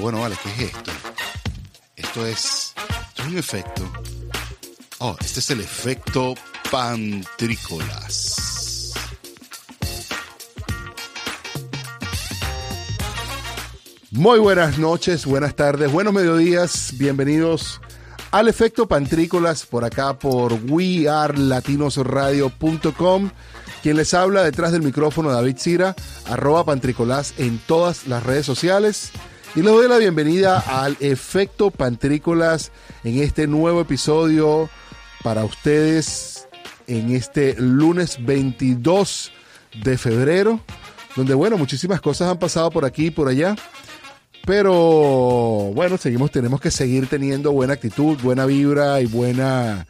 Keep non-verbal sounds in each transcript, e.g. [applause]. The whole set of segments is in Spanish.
Bueno, vale, ¿qué es esto? Esto es, un efecto. Oh, este es el efecto pantrícolas. Muy buenas noches, buenas tardes, buenos mediodías, bienvenidos al efecto pantrícolas por acá por wearelatinosradio.com. Quien les habla detrás del micrófono, David Cira, arroba pantrícolas en todas las redes sociales. Y les doy la bienvenida al efecto pantrícolas en este nuevo episodio para ustedes en este lunes 22 de febrero, donde bueno, muchísimas cosas han pasado por aquí y por allá. Pero bueno, seguimos, tenemos que seguir teniendo buena actitud, buena vibra y buena,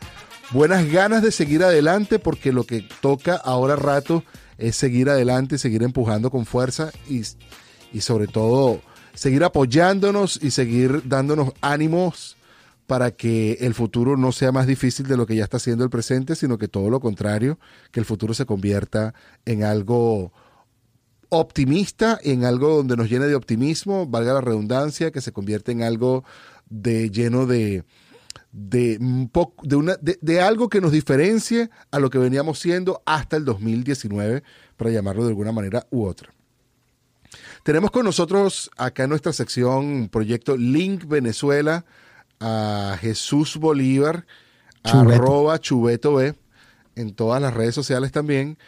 buenas ganas de seguir adelante porque lo que toca ahora rato es seguir adelante, seguir empujando con fuerza y, y sobre todo seguir apoyándonos y seguir dándonos ánimos para que el futuro no sea más difícil de lo que ya está siendo el presente, sino que todo lo contrario, que el futuro se convierta en algo optimista, en algo donde nos llene de optimismo, valga la redundancia, que se convierte en algo de lleno de de, una, de, de, algo que nos diferencie a lo que veníamos siendo hasta el 2019, para llamarlo de alguna manera u otra. Tenemos con nosotros acá en nuestra sección Proyecto Link Venezuela a Jesús Bolívar, Chubeto. arroba Chubeto B, en todas las redes sociales también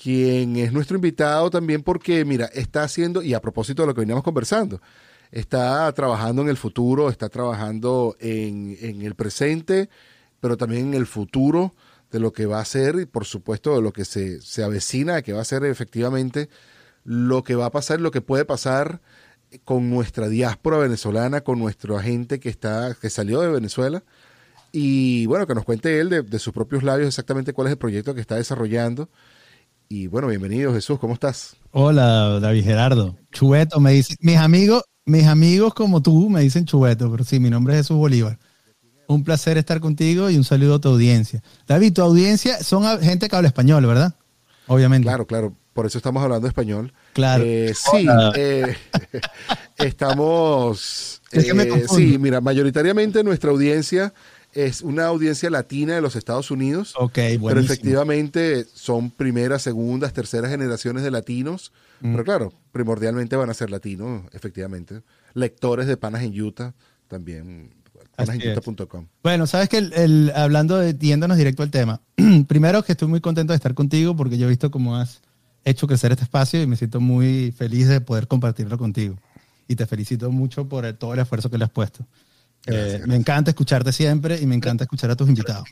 quien es nuestro invitado también porque, mira, está haciendo, y a propósito de lo que veníamos conversando, está trabajando en el futuro, está trabajando en, en, el presente, pero también en el futuro de lo que va a ser y por supuesto de lo que se, se avecina, que va a ser efectivamente lo que va a pasar, lo que puede pasar con nuestra diáspora venezolana, con nuestra gente que está, que salió de Venezuela. Y bueno, que nos cuente él de, de sus propios labios exactamente cuál es el proyecto que está desarrollando y bueno, bienvenido Jesús, ¿cómo estás? Hola, David Gerardo. Chubeto, me dicen, mis amigos, mis amigos como tú me dicen Chubeto, pero sí, mi nombre es Jesús Bolívar. Un placer estar contigo y un saludo a tu audiencia. David, tu audiencia son gente que habla español, ¿verdad? Obviamente. Claro, claro. Por eso estamos hablando español. Claro. Eh, sí, eh, [laughs] estamos. [laughs] Eh, sí, mira, mayoritariamente nuestra audiencia es una audiencia latina de los Estados Unidos. Ok, buenísimo. Pero efectivamente son primeras, segundas, terceras generaciones de latinos. Mm. Pero claro, primordialmente van a ser latinos, efectivamente. Lectores de Panas en Utah también. Panasenutah.com. Bueno, sabes que el, el, hablando de yéndonos directo al tema. [clears throat] Primero que estoy muy contento de estar contigo porque yo he visto cómo has hecho crecer este espacio y me siento muy feliz de poder compartirlo contigo. Y te felicito mucho por el, todo el esfuerzo que le has puesto. Gracias, gracias. Me encanta escucharte siempre y me encanta escuchar a tus invitados.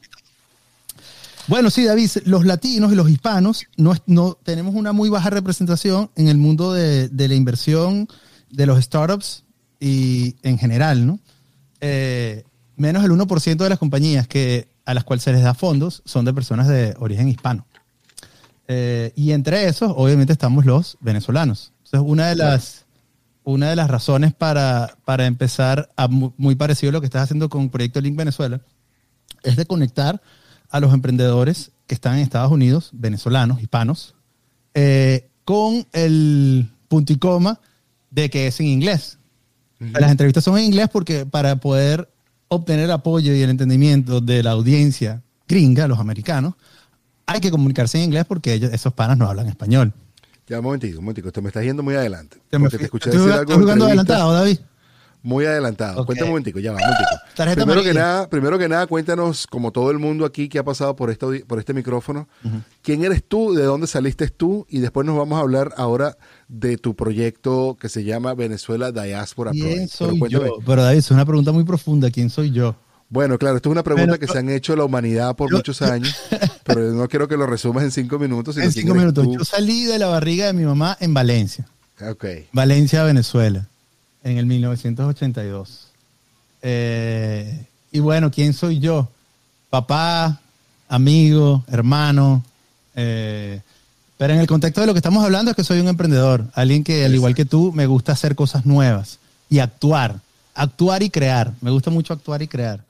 Bueno, sí, David, los latinos y los hispanos no, no tenemos una muy baja representación en el mundo de, de, la inversión, de los startups y en general, ¿no? Eh, menos el 1% de las compañías que, a las cuales se les da fondos son de personas de origen hispano. Eh, y entre esos, obviamente, estamos los venezolanos. Entonces, una de las una de las razones para, para empezar a muy, parecido a lo que estás haciendo con Proyecto Link Venezuela es de conectar a los emprendedores que están en Estados Unidos, venezolanos, hispanos, eh, con el punto y coma de que es en inglés. Uh -huh. Las entrevistas son en inglés porque para poder obtener el apoyo y el entendimiento de la audiencia gringa, los americanos, hay que comunicarse en inglés porque ellos, esos panas no hablan español. Ya, un momentito, un momentito. Te me estás yendo muy adelante. Te, me, te escuché decir algo. ¿Estás jugando adelantado, David? Muy adelantado. Okay. Cuéntame un momentico, ya va, un momentico. [laughs] Primero que, nada, primero que nada, cuéntanos, como todo el mundo aquí que ha pasado por, esto, por este micrófono, uh -huh. ¿quién eres tú? ¿De dónde saliste tú? Y después nos vamos a hablar ahora de tu proyecto que se llama Venezuela Diaspora ¿Quién soy Pero, yo? Pero David, es una pregunta muy profunda. ¿Quién soy yo? Bueno, claro, esto es una pregunta pero, que se han hecho la humanidad por yo, muchos años, [laughs] pero no quiero que lo resumas en cinco minutos. Sino en cinco minutos. Tú. Yo salí de la barriga de mi mamá en Valencia. Okay. Valencia, Venezuela, en el 1982. Eh, y bueno, ¿quién soy yo? Papá, amigo, hermano. Eh, pero en el contexto de lo que estamos hablando es que soy un emprendedor, alguien que, al igual que tú, me gusta hacer cosas nuevas y actuar actuar y crear. Me gusta mucho actuar y crear.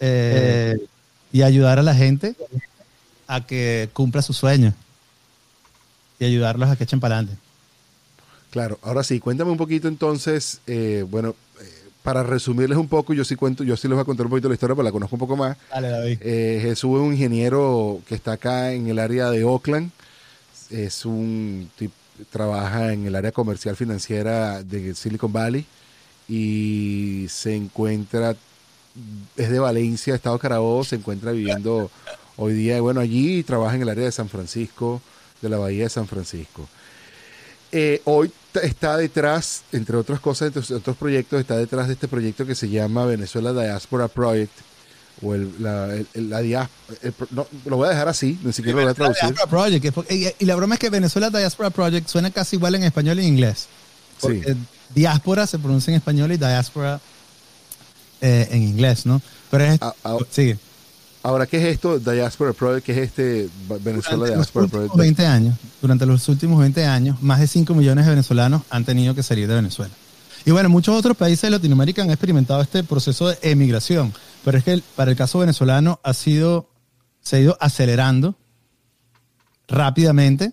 Eh, y ayudar a la gente a que cumpla sus sueños. Y ayudarlos a que echen para adelante. Claro, ahora sí, cuéntame un poquito entonces, eh, bueno, eh, para resumirles un poco, yo sí cuento, yo sí les voy a contar un poquito la historia, pero la conozco un poco más. Dale, David. Eh, Jesús es un ingeniero que está acá en el área de Oakland. Es un trabaja en el área comercial financiera de Silicon Valley y se encuentra, es de Valencia, Estado Carabobo, se encuentra viviendo hoy día, bueno, allí trabaja en el área de San Francisco, de la Bahía de San Francisco. Eh, hoy está detrás, entre otras cosas, entre otros proyectos, está detrás de este proyecto que se llama Venezuela Diaspora Project, o el, la, el- la el no, lo voy a dejar así, ni siquiera lo voy a traducir. Diaspora Project. y la broma es que Venezuela Diaspora Project suena casi igual en español y en inglés. Sí. Diáspora se pronuncia en español y diaspora eh, en inglés, ¿no? Pero es... Ah, ah, sigue. Ahora, ¿qué es esto? Diaspora Project, ¿qué es este Venezuela Durante los Diaspora últimos Project? 20 años, durante los últimos 20 años, más de 5 millones de venezolanos han tenido que salir de Venezuela. Y bueno, muchos otros países de Latinoamérica han experimentado este proceso de emigración, pero es que para el caso venezolano ha sido, se ha ido acelerando rápidamente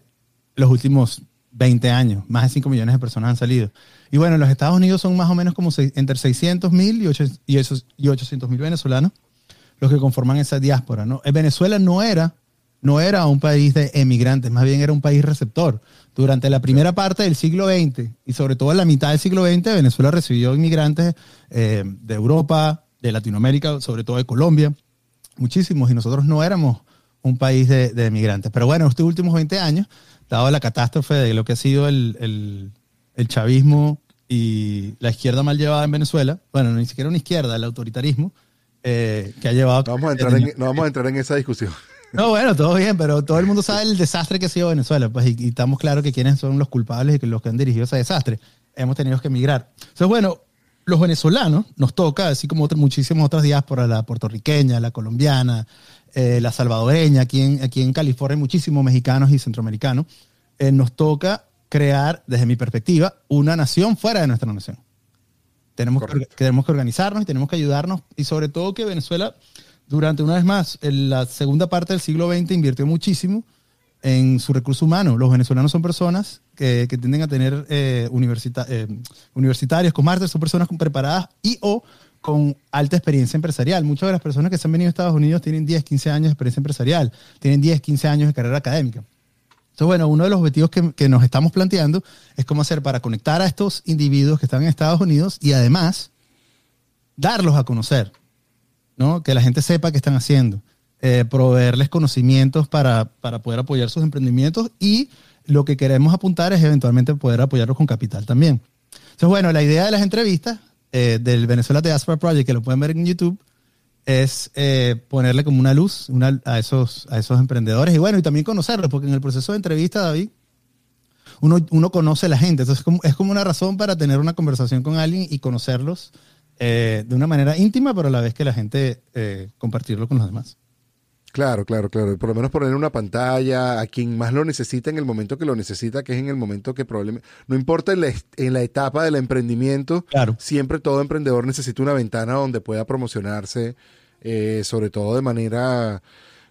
los últimos 20 años. Más de 5 millones de personas han salido. Y bueno, en los Estados Unidos son más o menos como seis- entre 600 mil y, ocho- y esos- y 800 mil venezolanos los que conforman esa diáspora. ¿no? Eh, Venezuela no era, no era un país de emigrantes, más bien era un país receptor. Durante la primera parte del siglo XX y sobre todo en la mitad del siglo XX, Venezuela recibió inmigrantes eh, de Europa, de Latinoamérica, sobre todo de Colombia, muchísimos, y nosotros no éramos un país de, de emigrantes. Pero bueno, estos últimos 20 años, dado la catástrofe de lo que ha sido el, el- el chavismo y la izquierda mal llevada en Venezuela, bueno, ni siquiera una izquierda, el autoritarismo, eh, que ha llevado... No vamos, a entrar en, no vamos a entrar en esa discusión. [laughs] No, bueno, todo bien, pero todo el mundo sabe el desastre que ha sido Venezuela, pues, y, y estamos claros que quiénes son los culpables y que los que han dirigido ese desastre. Hemos tenido que emigrar. Entonces, bueno, los venezolanos nos toca, así como otras, muchísimas otras diásporas, la puertorriqueña, la colombiana, eh, la salvadoreña, aquí en, aquí en California muchísimos mexicanos y centroamericanos, eh, nos toca crear, desde mi perspectiva, una nación fuera de nuestra nación. Tenemos que, Correcto. tenemos que organizarnos y tenemos que ayudarnos y sobre todo que Venezuela, durante una vez más, en la segunda parte del siglo XX invirtió muchísimo en su recurso humano. Los venezolanos son personas que, que tienden a tener eh, universita- eh, universitarios con máster, son personas con preparadas y o con alta experiencia empresarial. Muchas de las personas que se han venido a Estados Unidos tienen 10, 15 años de experiencia empresarial, tienen 10, 15 años de carrera académica. Entonces, bueno, uno de los objetivos que, que nos estamos planteando es cómo hacer para conectar a estos individuos que están en Estados Unidos y además darlos a conocer, ¿no? Que la gente sepa qué están haciendo, eh, proveerles conocimientos para, para poder apoyar sus emprendimientos y lo que queremos apuntar es eventualmente poder apoyarlos con capital también. Entonces, bueno, la idea de las entrevistas eh, del Venezuela Diaspora Project, que lo pueden ver en YouTube, es eh, ponerle como una luz a, esos, a esos emprendedores y bueno, y también conocerlos, porque en el proceso de entrevista, David, uno, uno conoce a la gente, entonces es como, es como una razón para tener una conversación con alguien y conocerlos eh, de una manera íntima, pero a la vez que la gente eh, compartirlo con los demás. Claro, claro, claro. Por lo menos poner una pantalla a quien más lo necesita en el momento que lo necesita, que es en el momento que probablemente... No importa en la, en la etapa del emprendimiento, Claro. siempre todo emprendedor necesita una ventana donde pueda promocionarse, eh, sobre todo de manera,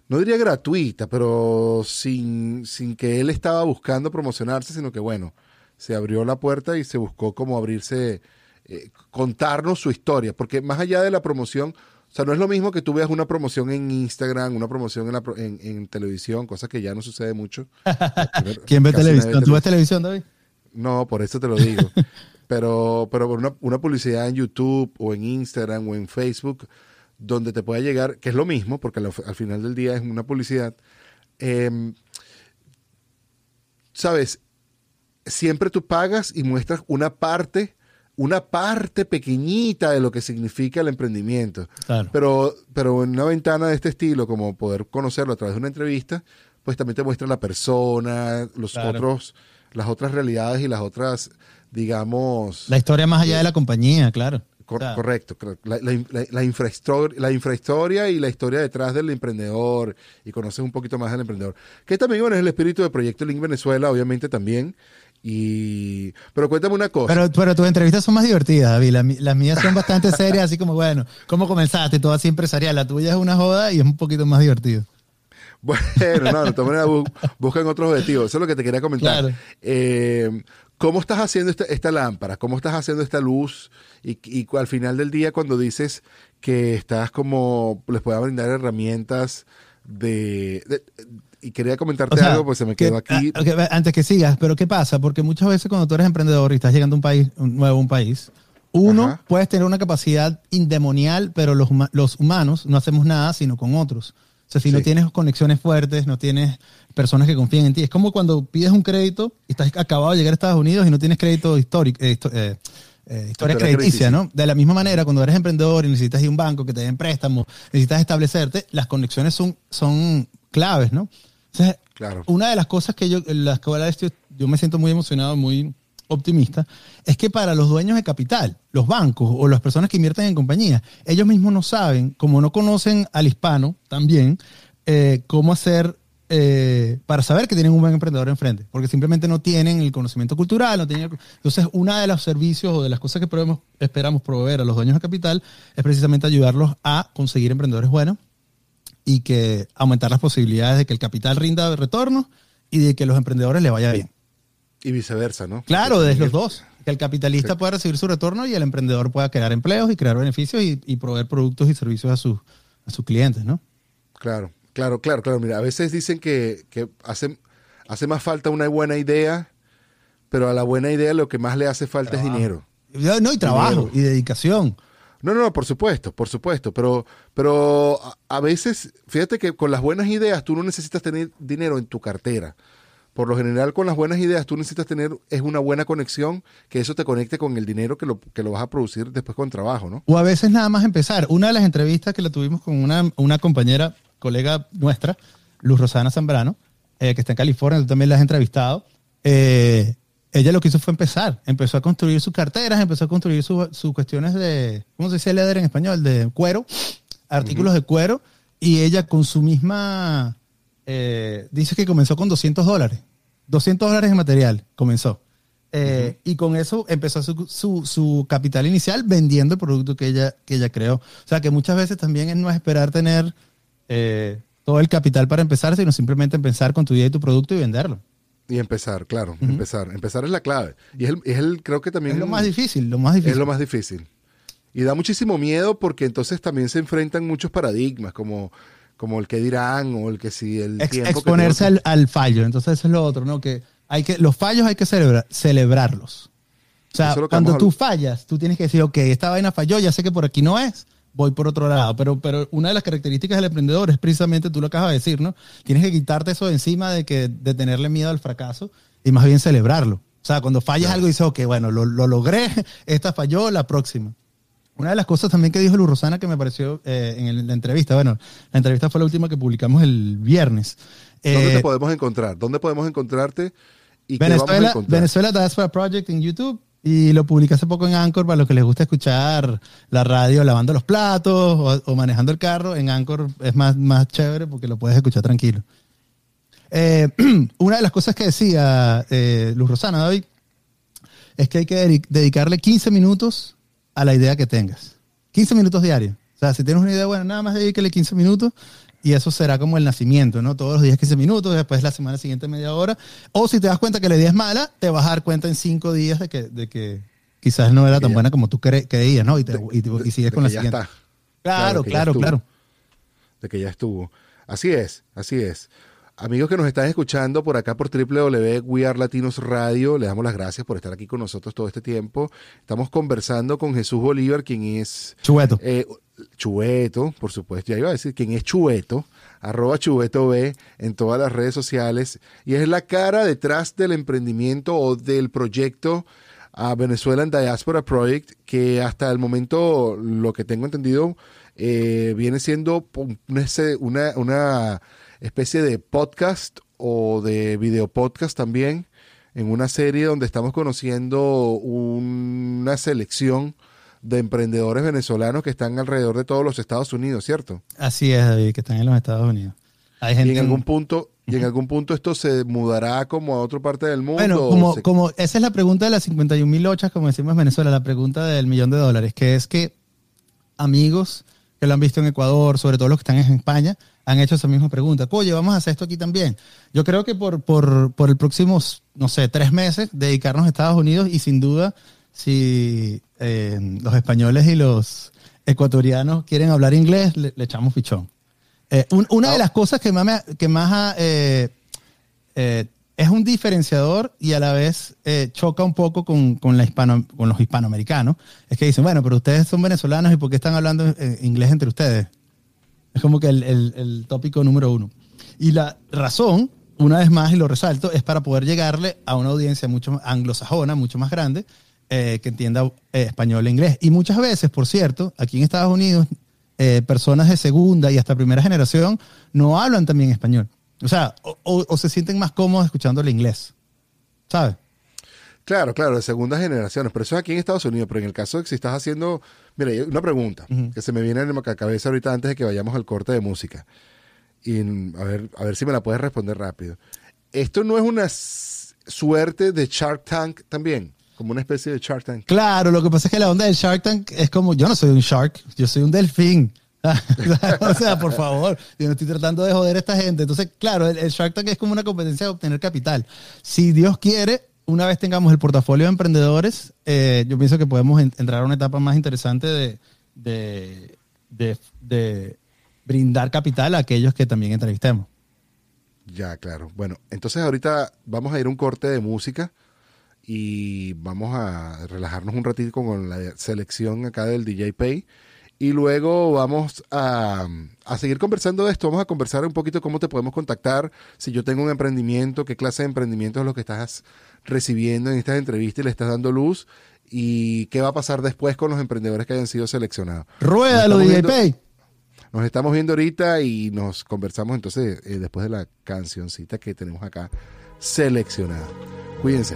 no diría gratuita, pero sin, sin que él estaba buscando promocionarse, sino que bueno, se abrió la puerta y se buscó como abrirse, eh, contarnos su historia, porque más allá de la promoción, o sea, no es lo mismo que tú veas una promoción en Instagram, una promoción en, la en, en televisión, cosa que ya no sucede mucho. [laughs] ¿Quién ve televisión? ¿Tú ves televisión, David? no, por eso te lo digo. [laughs] pero pero una, una publicidad en YouTube o en Instagram o en Facebook, donde te pueda llegar, que es lo mismo, porque al, al final del día es una publicidad, em, sabes, siempre tú pagas y muestras una parte, una parte pequeñita de lo que significa el emprendimiento. Claro. Pero, pero en una ventana de este estilo, como poder conocerlo a través de una entrevista, pues también te muestra la persona, los Claro. otros, las otras realidades y las otras, digamos, La historia más allá de la compañía, claro. cor- O sea, correcto, cor- la, la, la- infrahistoria, la infrahistoria y la historia detrás del emprendedor y conoces un poquito más del emprendedor. Que también bueno, es el espíritu del Proyecto Link Venezuela, obviamente también. Y, pero cuéntame una cosa. Pero, pero tus entrevistas son más divertidas, David. Las, mías son bastante [laughs] serias, así como, bueno, ¿cómo comenzaste? Todo así empresarial. La tuya es una joda y es un poquito más divertido. Bueno, no, de todas [laughs] maneras bu- buscan otros objetivos. Eso es lo que te quería comentar. Claro. Eh, ¿cómo estás haciendo esta, esta lámpara? ¿Cómo estás haciendo esta luz? Y, y al final del día, cuando dices que estás como, les pueda brindar herramientas de, de- y quería comentarte O sea, algo, pues se me quedó que- aquí. ah, antes que sigas, pero ¿qué pasa? Porque muchas veces cuando tú eres emprendedor y estás llegando a un país, un nuevo un país, uno, Ajá. puedes tener una capacidad indemonial, pero los, los humanos no hacemos nada sino con otros. O sea, si no tienes conexiones fuertes, no tienes personas que confíen en ti. Es como cuando pides un crédito y estás acabado de llegar a Estados Unidos y no tienes crédito histórico, eh, histo- eh, eh, historia crediticia. ¿no? De la misma manera, cuando eres emprendedor y necesitas ir a un banco que te den préstamos, necesitas establecerte, las conexiones son, son claves, ¿no? Entonces, Claro. una de las cosas que yo, las que ahora estoy- yo me siento muy emocionado, muy optimista, es que para los dueños de capital, los bancos o las personas que invierten en compañías, ellos mismos no saben, como no conocen al hispano también, eh, cómo hacer eh, para saber que tienen un buen emprendedor enfrente, porque simplemente no tienen el conocimiento cultural, no tienen el- entonces una de los servicios o de las cosas que probemos- esperamos proveer a los dueños de capital es precisamente ayudarlos a conseguir emprendedores buenos y que aumentar las posibilidades de que el capital rinda retorno y de que los emprendedores le vaya bien. Y viceversa, ¿no? Claro, Porque de los dos. Que el capitalista pueda recibir su retorno y el emprendedor pueda crear empleos y crear beneficios y, y proveer productos y servicios a sus, a sus clientes, ¿no? Claro, claro, claro, claro. Mira, a veces dicen que, que hace, hace más falta una buena idea, pero a la buena idea lo que más le hace falta es dinero. No, y trabajo Dinero. y dedicación. No, no, por supuesto, por supuesto, pero, pero a, a veces, fíjate que con las buenas ideas tú no necesitas tener dinero en tu cartera. Por lo general, con las buenas ideas tú necesitas tener es una buena conexión, que eso te conecte con el dinero que lo, que lo vas a producir después con trabajo, ¿no? O a veces nada más empezar. Una de las entrevistas que la tuvimos con una, una compañera, colega nuestra, Luz Rosana Zambrano, eh, que está en California, tú también la has entrevistado. eh, ella lo que hizo fue empezar. Empezó a construir sus carteras, empezó a construir su- sus cuestiones de, ¿cómo se dice leather en español? De cuero, artículos de cuero. Y ella con su misma, eh, dice que comenzó con 200 dólares. 200 dólares de material comenzó. Eh, Y con eso empezó su, su, su capital inicial vendiendo el producto que ella, que ella creó. O sea que muchas veces también es no esperar tener eh, todo el capital para empezar, sino simplemente empezar con tu idea y tu producto y venderlo. Y empezar, claro, empezar. Empezar es la clave. Y es el, es el creo que también... Es lo más difícil, lo más difícil. Es lo más difícil. Y da muchísimo miedo porque entonces también se enfrentan muchos paradigmas, como, como el que dirán o el que si el Ex- tiempo exponerse al, al fallo. Entonces eso es lo otro, ¿no? Que hay que, los fallos hay que celebra- celebrarlos. O sea, es cuando tú fallas, tú tienes que decir, ok, esta vaina falló, ya sé que por aquí no es, voy por otro lado. Pero, pero una de las características del emprendedor es precisamente, tú lo acabas de decir, ¿no? Tienes que quitarte eso de encima de, que, de tenerle miedo al fracaso y más bien celebrarlo. O sea, cuando fallas Claro. algo, dices, ok, bueno, lo, lo logré, [laughs] esta falló, la próxima. Una de las cosas también que dijo Luz Rosana que me pareció eh, en la entrevista, bueno, la entrevista fue la última que publicamos el viernes. ¿Dónde Eh, te podemos encontrar? ¿Dónde podemos encontrarte? ¿Y qué vamos a Venezuela? Venezuela Diaspora Project en YouTube y lo publiqué hace poco en Anchor para los que les gusta escuchar la radio lavando los platos o, manejando el carro. En Anchor es más, más chévere porque lo puedes escuchar tranquilo. Eh, [clears throat] una de las cosas que decía eh, Luz Rosana, David, es que hay que dedi- dedicarle 15 minutos a la idea que tengas. 15 minutos diarios. O sea, si tienes una idea buena, nada más dedícale 15 minutos y eso será como el nacimiento, ¿no? Todos los días 15 minutos, después la semana siguiente media hora. O si te das cuenta que la idea es mala, te vas a dar cuenta en 5 días de que, de que quizás no era tan ya- buena como tú cre- creías, ¿no? Y, te- y, sigues de con la ya siguiente. está. Claro, claro, claro. de que ya estuvo. Así es, así es. Amigos que nos están escuchando por acá por We Are Latinos Radio, le damos las gracias por estar aquí con nosotros todo este tiempo. Estamos conversando con Jesús Bolívar, quien es Chueto. eh, Chueto, por supuesto, ya iba a decir quién es Chueto, arroba Chueto B en todas las redes sociales, y es la cara detrás del emprendimiento o del proyecto a Venezuelan Diaspora Project, que hasta el momento, lo que tengo entendido, eh, viene siendo una, una especie de podcast o de video podcast también, en una serie donde estamos conociendo una selección de emprendedores venezolanos que están alrededor de todos los Estados Unidos, ¿cierto? Así es, David, que están en los Estados Unidos. Hay Y gente en en- algún punto, y en algún punto esto se mudará como a otra parte del mundo. Bueno, como, se- como esa es la pregunta de las 51 mil ochas, como decimos en Venezuela, la pregunta del millón de dólares, que es que amigos que lo han visto en Ecuador, sobre todo los que están en España, han hecho esa misma pregunta. Oye, vamos a hacer esto aquí también. Yo creo que por, por, por el próximos, no sé, tres meses, dedicarnos a Estados Unidos y sin duda, si eh, los españoles y los ecuatorianos quieren hablar inglés, le, echamos pichón. Eh, una de ah. las cosas que más, me, que más eh, es un diferenciador y a la vez choca un poco con, con, la hispano, con los hispanoamericanos, es que dicen, bueno, pero ustedes son venezolanos y ¿por qué están hablando inglés entre ustedes? Es como que el, el, tópico número uno. Y la razón, una vez más, y lo resalto, es para poder llegarle a una audiencia mucho más anglosajona, mucho más grande, eh, que entienda eh, español e inglés. Y muchas veces, por cierto, aquí en Estados Unidos, eh, personas de segunda y hasta primera generación no hablan también español. O sea, o, o se sienten más cómodos escuchando el inglés. ¿Sabes? Claro, claro, de segundas generaciones, pero eso es aquí en Estados Unidos, pero en el caso de que si estás haciendo, mira, una pregunta que se me viene en la cabeza ahorita antes de que vayamos al corte de música. Y a ver, a ver si me la puedes responder rápido. ¿Esto no es una suerte de Shark Tank también? Como una especie de Shark Tank. Claro, lo que pasa es que la onda del Shark Tank es como, yo no soy un shark, yo soy un delfín. [laughs] o sea, por favor, yo no estoy tratando de joder a esta gente. Entonces, claro, el, Shark Tank es como una competencia de obtener capital. Si Dios quiere, una vez tengamos el portafolio de emprendedores, eh, yo pienso que podemos entrar a una etapa más interesante de, de, brindar capital a aquellos que también entrevistemos. Ya, claro. Bueno, entonces ahorita vamos a ir a un corte de música y vamos a relajarnos un ratito con la selección acá del DJ Pay. Y luego vamos a, a, seguir conversando de esto. Vamos a conversar un poquito cómo te podemos contactar. Si yo tengo un emprendimiento, qué clase de emprendimiento es lo que estás recibiendo en estas entrevistas y le estás dando luz y qué va a pasar después con los emprendedores que hayan sido seleccionados. Ruédalo, DJ Nos estamos viendo ahorita y nos conversamos entonces eh, después de la cancioncita que tenemos acá seleccionada. Cuídense.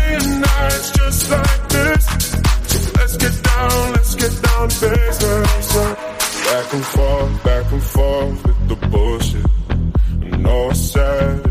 nights just like this. Let's get down, let's get down to business. Uh. Back and forth, back and forth with the bullshit. I know I said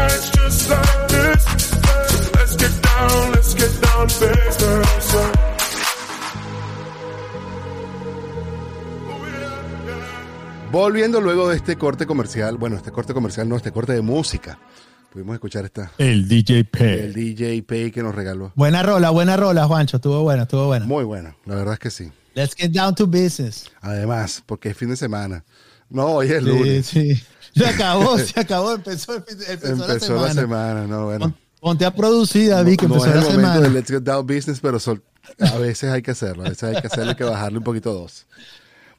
nights just like this. So let's get down, let's get down to business. Volviendo luego de este corte comercial, bueno, este corte comercial no, este corte de música. Pudimos escuchar esta. El DJ Pay. El DJ Pay que nos regaló. Buena rola, buena rola, Juancho. Estuvo buena, estuvo buena. Muy buena, la verdad es que sí. Let's get down to business. Además, porque es fin de semana. No, hoy es lunes. Sí, sí. Se acabó, [laughs] se acabó, empezó, empezó, Empezó la semana. la semana, no, bueno. Ponte a producir, David, que no empezó es el la momento semana. de Let's Get Down Business, pero sol- a veces hay que hacerlo. A veces hay que hacerlo, hay que bajarle un poquito dos.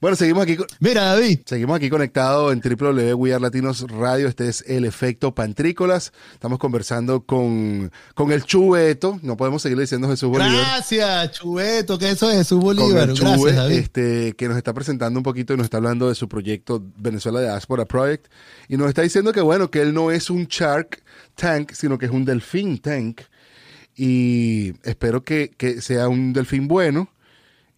Bueno, seguimos aquí, con- Mira, David, seguimos aquí conectados en www Latinos Radio. Este es el efecto Pantrícolas. Estamos conversando con, con el Chubeto. No podemos seguirle diciendo Jesús Bolívar. gracias, Chubeto, que eso es Jesús con Bolívar. Gracias, David. este, que nos está presentando un poquito y nos está hablando de su proyecto Venezuela Diaspora Project. Y nos está diciendo que, bueno, que él no es un Shark Tank, sino que es un Delfín Tank. Y espero que, que sea un delfín bueno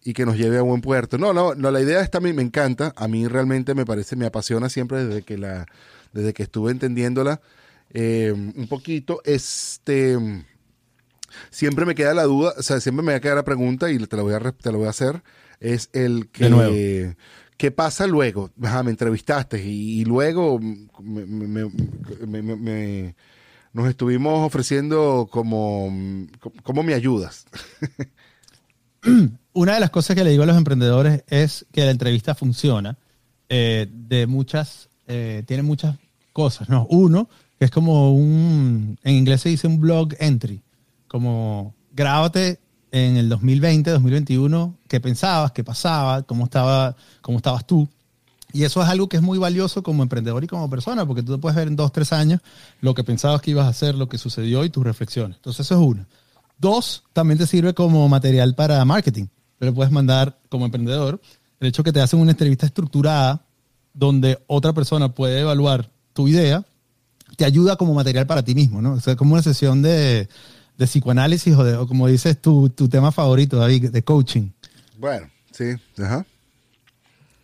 y que nos lleve a buen puerto. No, no, no la idea esta me, me encanta. A mí realmente me parece, me apasiona siempre desde que la, desde que estuve entendiéndola eh, un poquito. Este siempre me queda la duda, o sea, siempre me va a quedar la pregunta y te la voy a, te la voy a hacer, es el De nuevo. que... ¿Qué pasa luego? Ajá, me entrevistaste y, y luego me- nos estuvimos ofreciendo como, como me ayudas. [clears throat] Una de las cosas que le digo a los emprendedores es que la entrevista funciona eh, de muchas, eh, tiene muchas cosas, ¿no? Uno, es como un, en inglés se dice un blog entry, como grábate en el 2020, 2021, qué pensabas, qué pasaba, cómo, estaba, cómo estabas tú. Y eso es algo que es muy valioso como emprendedor y como persona, porque tú te puedes ver en dos, tres años lo que pensabas que ibas a hacer, lo que sucedió y tus reflexiones. Entonces, eso es uno. Dos, también te sirve como material para marketing. Pero puedes mandar como emprendedor el hecho que te hacen una entrevista estructurada donde otra persona puede evaluar tu idea, te ayuda como material para ti mismo, ¿no? O sea, como una sesión de, de psicoanálisis o, de, o como dices, tu, tu tema favorito, David, de coaching. Bueno, sí, ajá.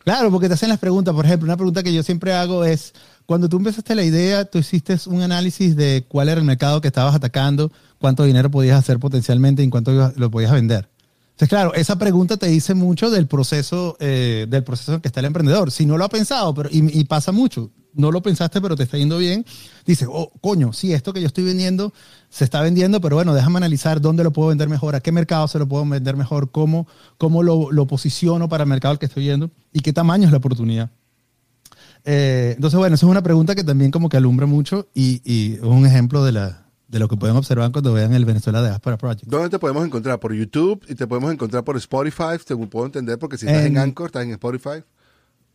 Claro, porque te hacen las preguntas. Por ejemplo, una pregunta que yo siempre hago es, cuando tú empezaste la idea, tú hiciste un análisis de cuál era el mercado que estabas atacando, cuánto dinero podías hacer potencialmente y en cuánto lo podías vender. Entonces, claro, esa pregunta te dice mucho del proceso, eh, del proceso en que está el emprendedor. Si no lo ha pensado, pero, y, pasa mucho, no lo pensaste, pero te está yendo bien, dices, oh, coño, sí, esto que yo estoy vendiendo se está vendiendo, pero bueno, déjame analizar dónde lo puedo vender mejor, a qué mercado se lo puedo vender mejor, cómo, cómo lo, lo posiciono para el mercado al que estoy yendo y qué tamaño es la oportunidad. Eh, entonces, bueno, esa es una pregunta que también como que alumbra mucho y, y un ejemplo de, la, de lo que pueden observar cuando vean el Venezuela Diaspora Project. ¿Dónde te podemos encontrar? Por YouTube y te podemos encontrar por Spotify, te puedo entender, porque si estás en, En- Anchor, estás en Spotify.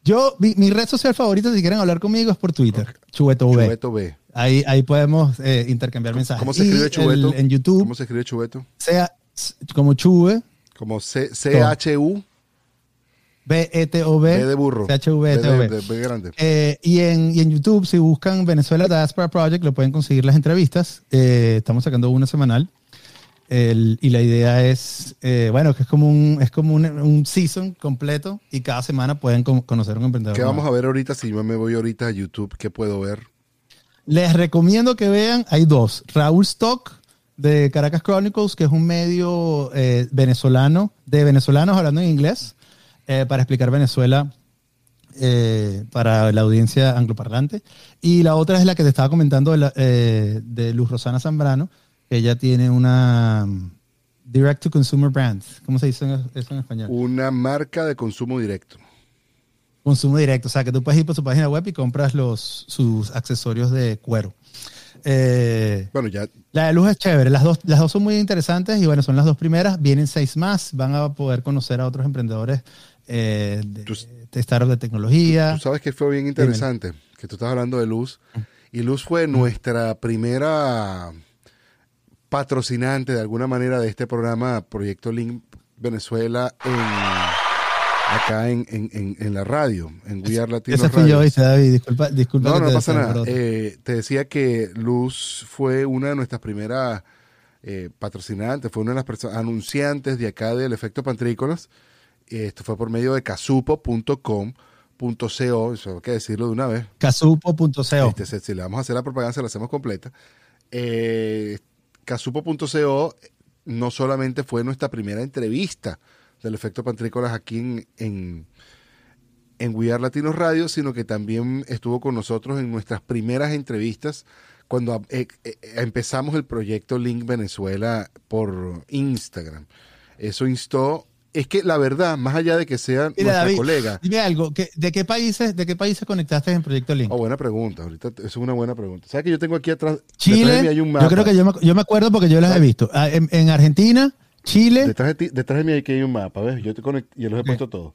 Yo, mi, mi red social favorita, si quieren hablar conmigo, es por Twitter, Chubeto V. Chubeto B. Ahí, ahí podemos eh, intercambiar mensajes. ¿Cómo se Y escribe Chubeto? el- en YouTube, ¿Cómo se escribe Chubeto? sea como Chube, Como C- C-H-U, B-E-T-O-B. B de burro. B de- de- B grande. Eh, y, en, y en YouTube, si buscan Venezuela Diaspora Project, lo pueden conseguir las entrevistas. Eh, estamos sacando una semanal. El- y la idea es, eh, bueno, que es como un, es como un, un season completo y cada semana pueden con- conocer a un emprendedor. ¿Qué vamos nuevo. a ver ahorita? Si yo me voy ahorita a YouTube, ¿qué puedo ver? Les recomiendo que vean, hay dos. Raúl Stock de Caracas Chronicles, que es un medio venezolano, de venezolanos hablando en inglés, eh, para explicar Venezuela eh, para la audiencia angloparlante. Y la otra es la que te estaba comentando de, la- eh, de Luz Rosana Zambrano, que ella tiene una mm, Direct to Consumer Brand. ¿Cómo se dice eso en español? Una marca de consumo directo. Consumo directo, o sea que tú puedes ir por su página web y compras los, sus accesorios de cuero. Eh, Bueno, ya la de luz es chévere, las dos, las dos son muy interesantes y bueno, son las dos primeras, vienen seis más, van a poder conocer a otros emprendedores eh, de, Tú- de startups de tecnología. Tú sabes que fue bien interesante, que tú estás hablando de Luz. Y Luz fue nuestra primera patrocinante de alguna manera de este programa Proyecto Link Venezuela en acá en, en, en, en la radio, en We Are Latino Ese fui yo, dice David, disculpa, disculpa. No, no pasa nada. Eh, te decía que Luz fue una de nuestras primeras eh, patrocinantes, fue una de las personas anunciantes de acá del efecto Pantrícolas. Eh, Esto fue por medio de casupo.com.co, eso hay que decirlo de una vez. Casupo.co. Este, si, si le vamos a hacer la propaganda, se la hacemos completa. Eh, casupo.co no solamente fue nuestra primera entrevista del efecto Pantrícolas aquí en, en, en We Are Latinos Radio, sino que también estuvo con nosotros en nuestras primeras entrevistas cuando eh, eh, empezamos el proyecto Link Venezuela por Instagram. Eso instó es que la verdad, más allá de que sean Mira, nuestra David, colega. Dime algo, ¿qué- ¿de qué países, de qué países conectaste en Proyecto Link? Oh, buena pregunta. Ahorita es una buena pregunta. ¿Sabes que yo tengo aquí atrás? de Chile, mí hay un yo creo que yo me, yo me acuerdo porque yo las he visto. Ah, En, en Argentina, Chile, Detrás de, ti- detrás de mí aquí hay un mapa, ¿ves? Yo te conect- y los he puesto todos.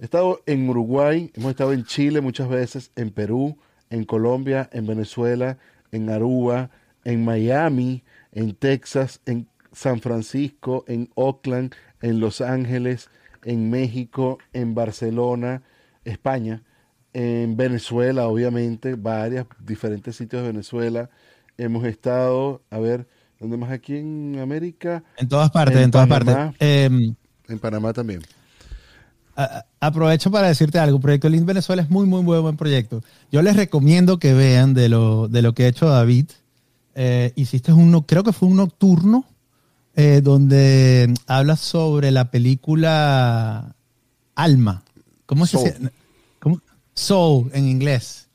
He estado en Uruguay, hemos estado en Chile muchas veces, en Perú, en Colombia, en Venezuela, en Aruba, en Miami, en Texas, en San Francisco, en Oakland, en Los Ángeles, en México, en Barcelona, España, en Venezuela, obviamente, varios diferentes sitios de Venezuela. Hemos estado, a ver, ¿dónde más aquí en América? en todas partes, en en, todas Panamá. partes. Eh, En Panamá también. a- aprovecho para decirte algo. Proyecto Link Venezuela es muy, muy buen, buen proyecto. Yo les recomiendo que vean de lo, de lo que ha hecho David. Eh, hiciste un, no- creo que fue un nocturno, eh, donde habla sobre la película Alma. ¿Cómo se Soul. ¿Cómo? Soul en inglés.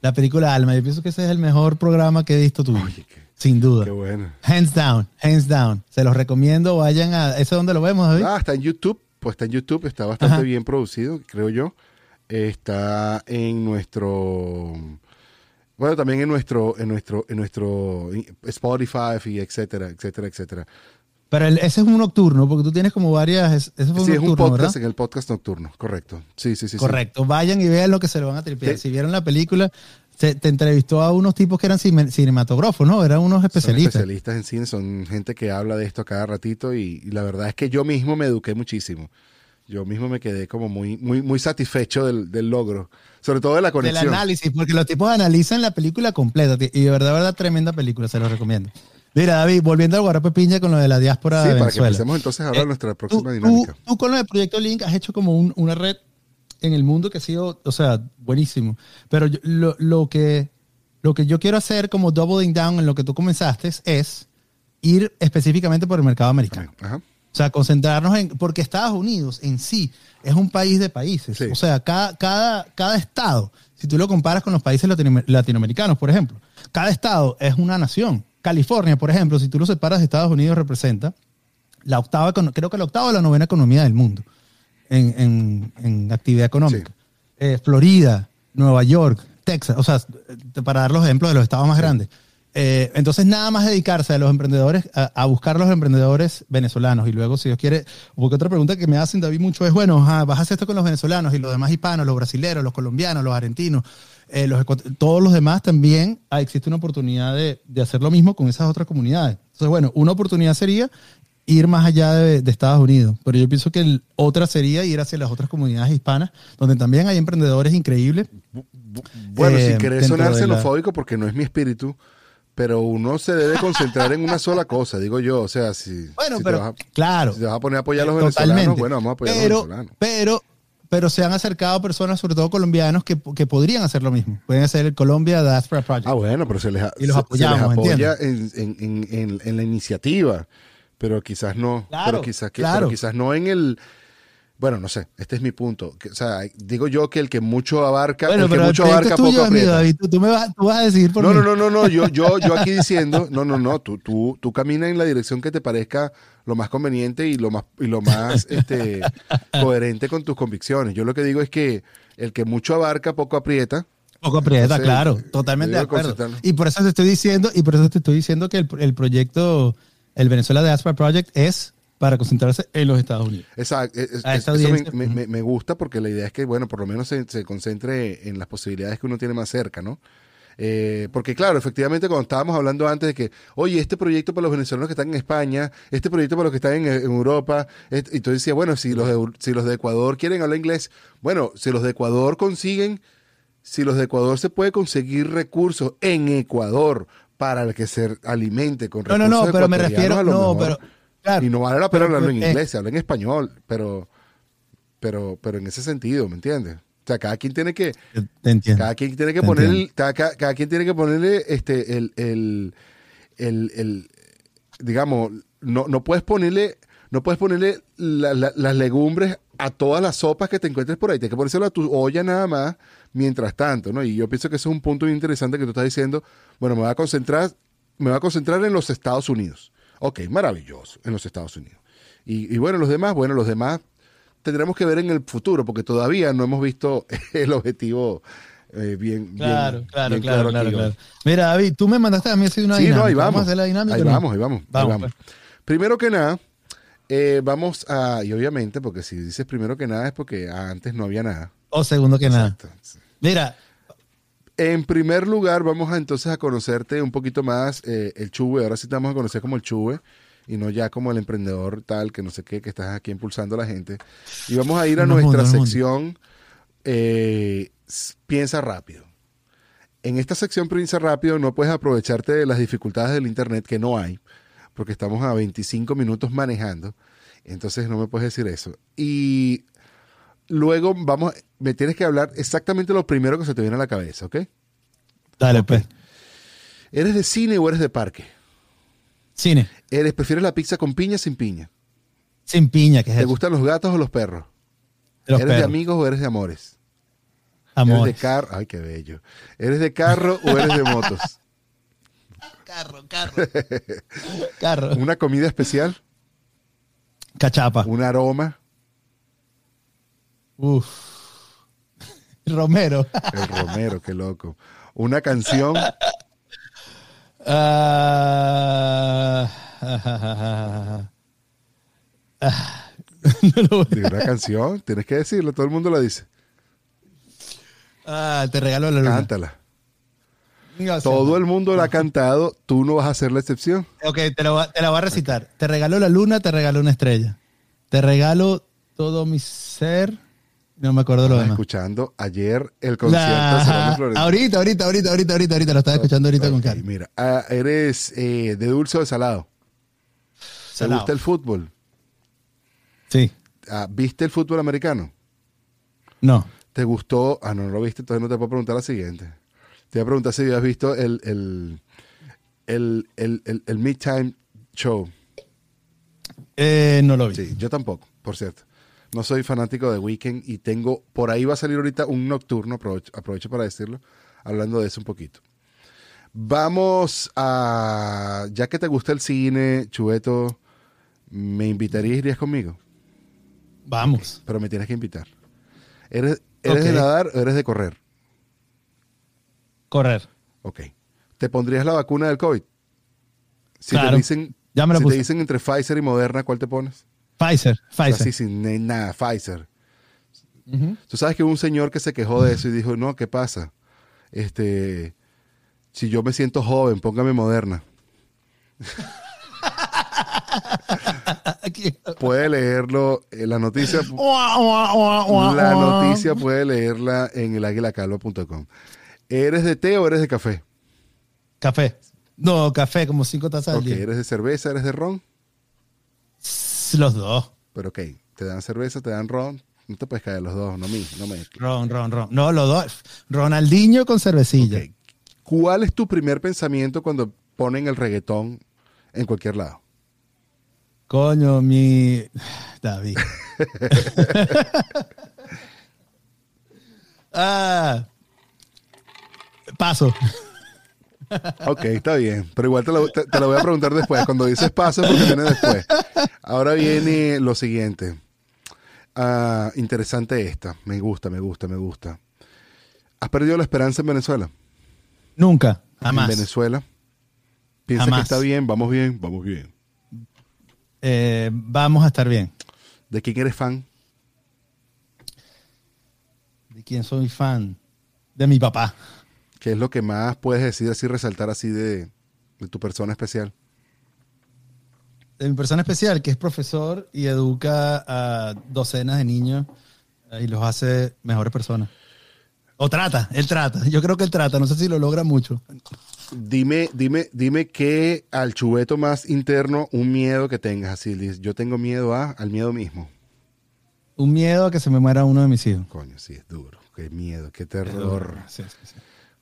La película Alma. Yo pienso que ese es el mejor programa que he visto tuyo. Oye, qué- sin duda. Qué bueno. Hands down, hands down. Se los recomiendo. Vayan a. ¿Eso es donde lo vemos, David? Ah, está en YouTube. Pues está en YouTube, está bastante Ajá. bien producido, creo yo. Está en nuestro. Bueno, también en nuestro, en nuestro, en nuestro Spotify y etcétera, etcétera, etcétera. Pero el- ese es un nocturno, porque tú tienes como varias. es- Ese fue un Sí, es un nocturno, podcast ¿verdad? en el podcast nocturno, correcto. Sí, sí, sí. sí. Correcto. Vayan y vean lo que se lo van a tripear. Si vieron la película, se- te entrevistó a unos tipos que eran cine- cinematógrafos, ¿no? Eran unos Son especialistas. especialistas en cine, son gente que habla de esto a cada ratito y, y la verdad es que yo mismo me eduqué muchísimo. Yo mismo me quedé como muy, muy, muy satisfecho del, del logro, sobre todo de la Del conexión. análisis, porque los tipos analizan la película completa. Y de verdad, de verdad, tremenda película, se los recomiendo. Mira, David, volviendo al Guarape Piña con lo de la diáspora Sí, de para que Venezuela. empecemos entonces a hablar de Eh, nuestra tú, próxima tú- dinámica. tú con lo de Proyecto Link has hecho como un- una red en el mundo que ha sido, o sea, buenísimo. Pero yo- lo, lo que, lo que yo quiero hacer como doubling down en lo que tú comenzaste es ir específicamente por el mercado americano. Ajá. O sea, concentrarnos en, porque Estados Unidos en sí es un país de países. Sí. O sea, cada, cada, cada estado, si tú lo comparas con los países latino- latinoamericanos, por ejemplo, cada estado es una nación. California, por ejemplo, si tú lo separas de Estados Unidos, representa la octava, creo que la octava o la novena economía del mundo en, en- en actividad económica. Eh, Florida, Nueva York, Texas, o sea, eh, para dar los ejemplos de los estados más grandes. Eh, entonces, nada más dedicarse a los emprendedores, a, a buscar los emprendedores venezolanos. Y luego, si Dios quiere, porque otra pregunta que me hacen, David, mucho es, bueno, ajá, vas a hacer esto con los venezolanos y los demás hispanos, los brasileros, los colombianos, los argentinos, eh, los todos los demás también ah, existe una oportunidad de, de hacer lo mismo con esas otras comunidades. Entonces, bueno, una oportunidad sería ir más allá de, de Estados Unidos, pero yo pienso que el- otra sería ir hacia las otras comunidades hispanas, donde también hay emprendedores increíbles. Bu- bu- Bueno, Eh, sin querer sonar de la- xenofóbico, porque no es mi espíritu, pero uno se debe concentrar en una sola cosa, digo yo. O sea, si, Bueno, si te pero vas a- claro. si te vas a poner a apoyar a los Totalmente. venezolanos, bueno, vamos a apoyar a pero, los venezolanos. Pero, pero se han acercado personas, sobre todo colombianos, que, que podrían hacer lo mismo. Pueden hacer el Colombia Diaspora Project. Ah, bueno, pero se les, Y los se- se les apoyamos, apoya en, en- en- en- en la iniciativa, pero quizás no, Claro, pero quizás, claro. pero quizás no en el... Bueno, no sé, este es mi punto. O sea, digo yo que el que mucho abarca, bueno, el que pero mucho el abarca tuyo, poco aprieta. David. Tú, tú me vas, tú vas a decir por No, mí. no, no, no, no, yo, yo, yo aquí diciendo, no, no, no, tú, tú, tú camina en la dirección que te parezca lo más conveniente y lo más, y lo más este, coherente con tus convicciones. Yo lo que digo es que el que mucho abarca, poco aprieta. Poco aprieta, Entonces, claro, totalmente de acuerdo. Y por eso te estoy diciendo, y por eso te estoy diciendo que el, el proyecto, el Venezuela Diaspora Project es para concentrarse en los Estados Unidos. Exacto, es- es- A esta eso me, gusta porque la idea es que, bueno, por lo menos se, se concentre en las posibilidades que uno tiene más cerca, ¿no? Eh, porque claro, efectivamente cuando estábamos hablando antes de que, oye, este proyecto para los venezolanos que están en España, este proyecto para los que están en, en Europa, y tú decías, bueno, si los, de, si los de Ecuador quieren hablar inglés, bueno, si los de Ecuador consiguen, si los de Ecuador se puede conseguir recursos en Ecuador para el que se alimente con No, recursos no, no, pero me refiero, a lo no, pero, claro, y no vale la pena hablarlo en inglés, se habla en español, pero, pero, pero en ese sentido, ¿me entiendes? O sea, cada quien tiene que, entiendo. cada quien tiene que poner, cada, cada- cada quien tiene que ponerle, este, el, el, el, el- digamos, no, no puedes ponerle, no puedes ponerle la- la- las legumbres a todas las sopas que te encuentres por ahí. Tienes que ponérselo a tu olla nada más mientras tanto, ¿no? Y yo pienso que ese es un punto interesante que tú estás diciendo. Bueno, me voy a concentrar, me voy a concentrar en los Estados Unidos. Ok, maravilloso, en los Estados Unidos. Y, y bueno, los demás, bueno, los demás, tendremos que ver en el futuro, porque todavía no hemos visto [laughs] el objetivo eh, bien, claro, bien, claro, bien claro, claro, claro. Mira, David, tú me mandaste a mí así una Sí, dinámica. no, ahí vamos. a hacer la dinámica. Ahí ¿no? vamos, ahí vamos. ahí Vamos, vamos. pues. Primero que nada, eh, vamos a, y obviamente, porque si dices primero que nada es porque antes no había nada. O segundo que nada. Mira, En primer lugar, vamos a entonces a conocerte un poquito más eh, el Chuve. Ahora sí te vamos a conocer como el Chuve y no ya como el emprendedor tal, que no sé qué, que estás aquí impulsando a la gente. Y vamos a ir a nuestra sección eh, Piensa rápido. En esta sección Piensa rápido no puedes aprovecharte de las dificultades del Internet que no hay, porque estamos a 25 minutos manejando. Entonces no me puedes decir eso. Y luego vamos, me tienes que hablar exactamente lo primero que se te viene a la cabeza, ¿ok? dale, pues. ¿Eres de cine o eres de parque? Cine. ¿Eres, ¿Prefieres la pizza con piña o sin piña? Sin piña, que es ¿Te eso. gustan los gatos o los perros? Los ¿Eres de amigos o eres de amores? Amor. ¿Eres de carro? Ay, qué bello. ¿Eres de carro o eres de motos? [laughs] Carro, carro. carro. ¿Una comida especial? Cachapa. ¿Un aroma? Uf. Romero. El romero, qué loco. ¿Una canción? Ah, ah, [laughs] no lo voy Digo, una canción, tienes que decirlo, todo el mundo lo dice. Ah, te regalo la luna. Cántala. No, Todo el mundo la ha cantado, tú no vas a ser la excepción. Ok, te la, voy a- te la voy a recitar. Te regaló la luna, te regaló una estrella. Te regalo todo mi ser. No me acuerdo lo demás. escuchando ayer el concierto de La- Florentino. ahorita, ahorita, ahorita, ahorita, ahorita, ahorita. Lo estaba escuchando ahorita con Carlos. mira, ah, ¿eres eh, de dulce o de salado? ¿Te gusta el fútbol? Sí. Ah, ¿Viste el fútbol americano? No. ¿Te gustó? Ah, no, no lo viste, entonces no te puedo preguntar la siguiente. Te voy a preguntar si habías visto el, el, el, el, el, el Midtime Show. Eh, no lo vi. Sí, yo tampoco, por cierto. No soy fanático de Weekend y tengo, por ahí va a salir ahorita un nocturno, aprovecho, aprovecho para decirlo, hablando de eso un poquito. Vamos a, ya que te gusta el cine, Chubeto, ¿me invitarías, irías conmigo? Vamos. Pero me tienes que invitar. ¿Eres, eres de nadar o eres de correr? Correr. Ok. ¿Te pondrías la vacuna del COVID? Si Claro. te dicen, Ya me la si puse. te dicen entre Pfizer y Moderna, ¿cuál te pones? Pfizer. Pfizer. Así sin nada, Pfizer. Tú sabes que hubo un señor que se quejó de eso y dijo, no, ¿qué pasa? Este, si yo me siento joven, póngame Moderna. [laughs] Puede leerlo, eh, la noticia, [laughs] la noticia puede leerla en el ¿Eres de té o eres de café? Café. No, café, como cinco tazas al Ok, día. ¿eres de cerveza, eres de ron? Los dos. Pero ok, te dan cerveza, te dan ron, no te puedes caer los dos, no me, no me. Ron, ron, ron. No, los dos. Ronaldinho con cervecilla. ¿Cuál es tu primer pensamiento cuando ponen el reggaetón en cualquier lado? Coño, mi. David. [laughs] ah. Paso. Ok, está bien, pero igual te lo, te- te lo voy a preguntar después. Cuando dices paso, porque viene después. Ahora viene lo siguiente. Ah, interesante esta. Me gusta, me gusta, me gusta. ¿Has perdido la esperanza en Venezuela? Nunca. Jamás. En Venezuela. Piensa Jamás. que está bien, vamos bien, vamos bien. Eh, vamos a estar bien. ¿De quién eres fan? ¿De quién soy fan? De mi papá. ¿Qué es lo que más puedes decir así, resaltar así de, de tu persona especial? De mi persona especial, que es profesor y educa a docenas de niños eh, y los hace mejores personas. O trata, él trata. Yo creo que él trata. No sé si lo logra mucho. Dime, dime, dime qué al chubeto más interno, un miedo que tengas así. Yo tengo miedo a, al miedo mismo. Un miedo a que se me muera uno de mis hijos. Coño, sí, es duro. Qué miedo, qué terror. Sí, sí, sí.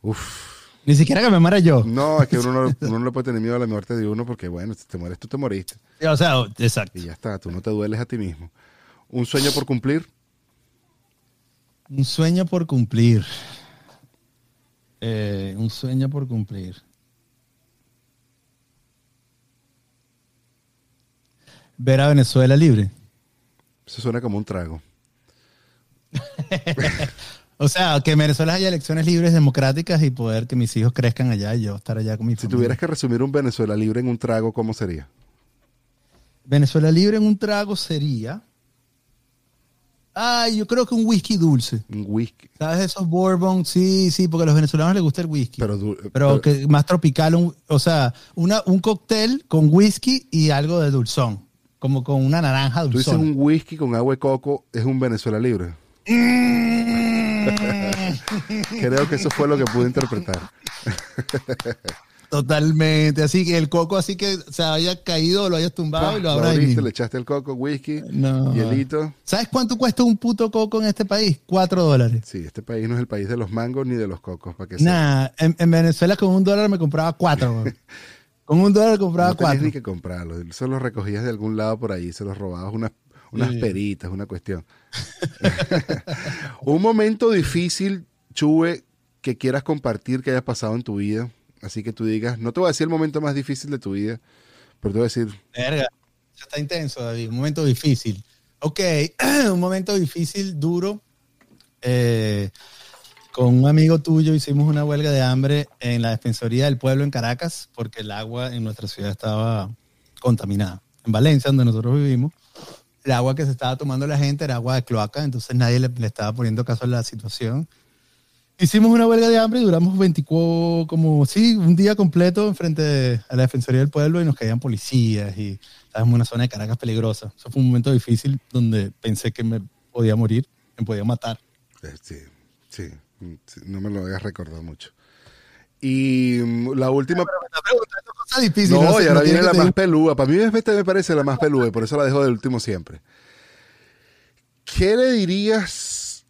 Uf. Ni siquiera que me muera yo. No, es que uno no, uno no le puede tener miedo a la muerte de uno porque, bueno, si te mueres, tú te moriste. O sea, exacto. Y ya está, tú no te dueles a ti mismo. ¿Un sueño por cumplir? Un sueño por cumplir. Eh, un sueño por cumplir. Ver a Venezuela libre. Eso suena como un trago. [laughs] o sea, que en Venezuela haya elecciones libres, democráticas y poder que mis hijos crezcan allá y yo estar allá con mi Si tuvieras que resumir un Venezuela libre en un trago, ¿cómo sería? Venezuela libre en un trago sería. Ay, yo creo que un whisky dulce. Un whisky. ¿Sabes? Esos bourbon, sí, sí, porque a los venezolanos les gusta el whisky. Pero, Pero, pero- que más tropical, un- o sea, una, un cóctel con whisky y algo de dulzón. Como con una naranja Tú dices dulzón. un whisky con agua de coco, es un Venezuela libre. [laughs] Creo que eso fue lo que pude interpretar. [laughs] Totalmente. Así que el coco, así que se haya caído, lo hayas tumbado y lo ahí abriste, le echaste el coco, whisky, No. hielito. ¿Sabes cuánto cuesta un puto coco en este país? Cuatro dólares. Sí, este país no es el país de los mangos ni de los cocos, para que. Nah, en, en Venezuela con un dólar me compraba cuatro. [laughs] con un dólar compraba No tenías cuatro. ni que comprarlos, eso los recogías de algún lado por ahí, se los robabas unas, unas peritas, una cuestión. [laughs] un momento difícil, Chuve, que quieras compartir que hayas pasado en tu vida, así que tú digas, no te voy a decir el momento más difícil de tu vida, pero te voy a decir, Verga, eso está intenso, David. Un momento difícil. Ok, [clears throat] un momento difícil, duro. Eh, con un amigo tuyo hicimos una huelga de hambre en la Defensoría del Pueblo en Caracas porque el agua en nuestra ciudad estaba contaminada. En Valencia, donde nosotros vivimos, el agua que se estaba tomando la gente era agua de cloaca, entonces nadie le, le estaba poniendo caso a la situación. Hicimos una huelga de hambre y duramos 24, como, sí, un día completo enfrente de, a la Defensoría del Pueblo y nos caían policías y estábamos en una zona de Caracas peligrosa. Eso fue un momento difícil donde pensé que me podía morir, me podía matar. eh, sí, sí, mm, sí, no me lo hagas recordar mucho. Y mm, la última... Preguntando cosas difíciles. No, sé, y ahora tiene viene la más pelúa. Para mí este me parece la más pelúa y por eso la dejo del último siempre. ¿Qué le dirías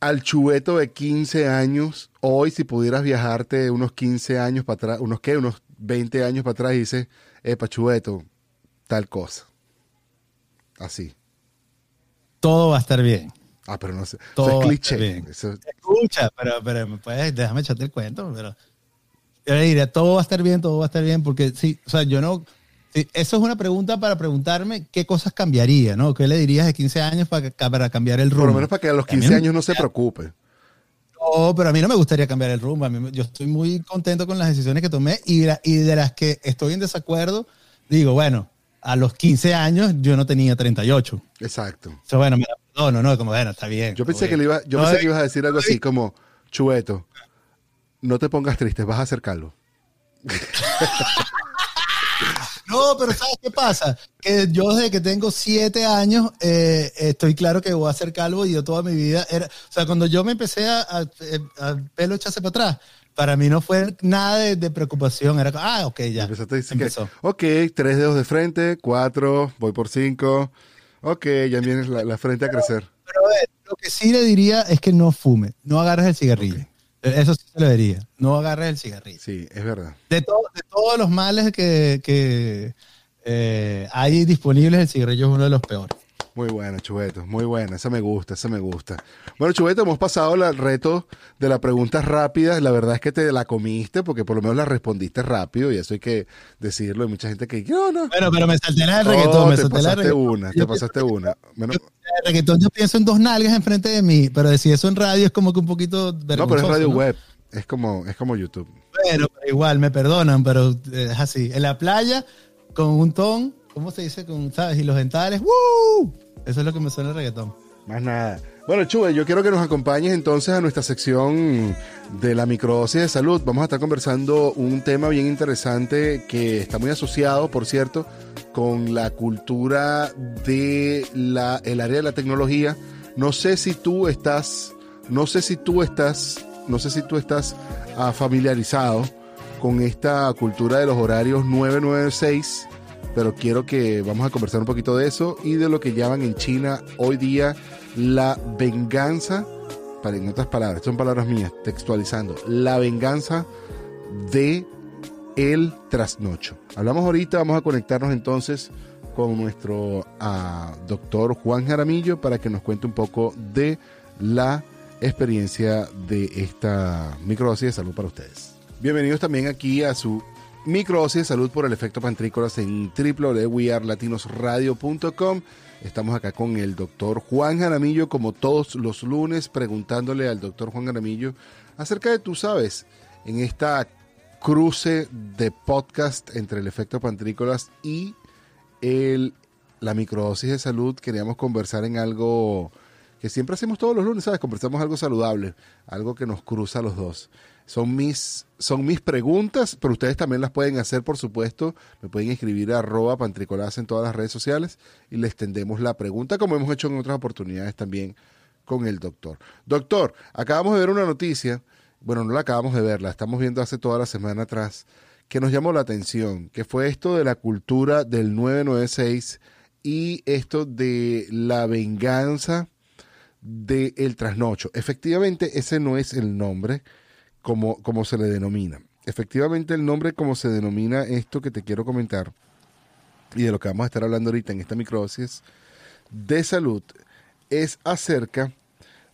al chubeto de 15 años hoy si pudieras viajarte unos 15 años para atrás, unos qué, unos 20 años para atrás y dices, epa, chubeto, tal cosa? Así. Todo va a estar bien. Ah, pero no sé. Todo Eso es a cliché. Eso- Escucha, pero, pero me puedes, déjame echarte el cuento, pero yo le diría, todo va a estar bien, todo va a estar bien, porque sí, o sea, yo no, sí, eso es una pregunta para preguntarme qué cosas cambiaría, ¿no? ¿Qué le dirías de 15 años para, para cambiar el rumbo? por lo menos para que a los 15 También- años no se preocupe. No, pero a mí no me gustaría cambiar el rumbo. A mí yo estoy muy contento con las decisiones que tomé y, la- y de las que estoy en desacuerdo, digo, bueno, a los 15 años yo no tenía 38. Exacto. O sea, bueno, me la perdono, ¿no? Como, bueno, está bien. Yo pensé que le iba, yo No, pensé eh, que ibas a decir algo así como, chubeto, no te pongas triste, vas a ser calvo. [laughs] No, pero ¿sabes qué pasa? Que yo desde que tengo siete años eh, estoy claro que voy a ser calvo y yo toda mi vida era... O sea, cuando yo me empecé a, a- a pelo echarse para atrás, para mí no fue nada de, de preocupación. Era ah, ok, ya. Empezaste a decir que, Empezó. ok, tres dedos de frente, cuatro, voy por cinco. Ok, ya viene la, la frente a crecer. Pero a ver, lo que sí le diría es que no fume, no agarres el cigarrillo. Eso sí se lo diría, no agarres el cigarrillo. Sí, es verdad. De, to- de todos los males que, que, eh, hay disponibles, el cigarrillo es uno de los peores. Muy buena, Chubeto, muy buena. Esa me gusta, esa me gusta. Bueno, Chubeto, hemos pasado el reto de las preguntas rápidas. La verdad es que te la comiste porque por lo menos la respondiste rápido y eso hay que decirlo. Hay mucha gente que, yo no. Bueno, pero me salté la del Oh, reggaetón, me te salté la del pasaste reggaetón. una, te Yo pasaste una. El reggaetón yo pienso en dos nalgas enfrente de mí, pero decir eso en radio es como que un poquito no, pero es radio ¿no? web. Es como, es como YouTube. Bueno, pero igual, me perdonan, pero eh, es así. En la playa, con un ton, ¿cómo se dice? Con, ¿sabes? Y los dentales, ¡woo! Eso es lo que me suena el reggaetón. Más nada. Bueno, Chube, yo quiero que nos acompañes entonces a nuestra sección de la microdosis de salud. Vamos a estar conversando un tema bien interesante que está muy asociado, por cierto, con la cultura de la, el área de la tecnología. No sé si tú estás, no sé si tú estás, no sé si tú estás ah, familiarizado con esta cultura de los horarios 996 pero quiero que vamos a conversar un poquito de eso y de lo que llaman en China hoy día la venganza, para en otras palabras, son palabras mías, textualizando, la venganza de el trasnocho. Hablamos ahorita, vamos a conectarnos entonces con nuestro ah, doctor Juan Jaramillo para que nos cuente un poco de la experiencia de esta microdosis de salud para ustedes. Bienvenidos también aquí a su microdosis de salud por el efecto pantrícolas en www.wearlatinosradio.com Estamos acá con el doctor Juan Jaramillo, como todos los lunes, preguntándole al doctor Juan Jaramillo acerca de, tú sabes, en esta cruce de podcast entre el efecto pantrícolas y el, la microdosis de salud, queríamos conversar en algo que siempre hacemos todos los lunes, ¿sabes? Conversamos algo saludable, algo que nos cruza los dos. Son mis, son mis preguntas, pero ustedes también las pueden hacer, por supuesto. Me pueden escribir a arroba en todas las redes sociales y les tendemos la pregunta, como hemos hecho en otras oportunidades también con el doctor. Doctor, acabamos de ver una noticia, bueno, no la acabamos de ver, la estamos viendo hace toda la semana atrás, que nos llamó la atención, que fue esto de la cultura del 996 y esto de la venganza del trasnocho. Efectivamente, ese no es el nombre como, como se le denomina. Efectivamente, el nombre como se denomina esto que te quiero comentar y de lo que vamos a estar hablando ahorita en esta microsis de salud es acerca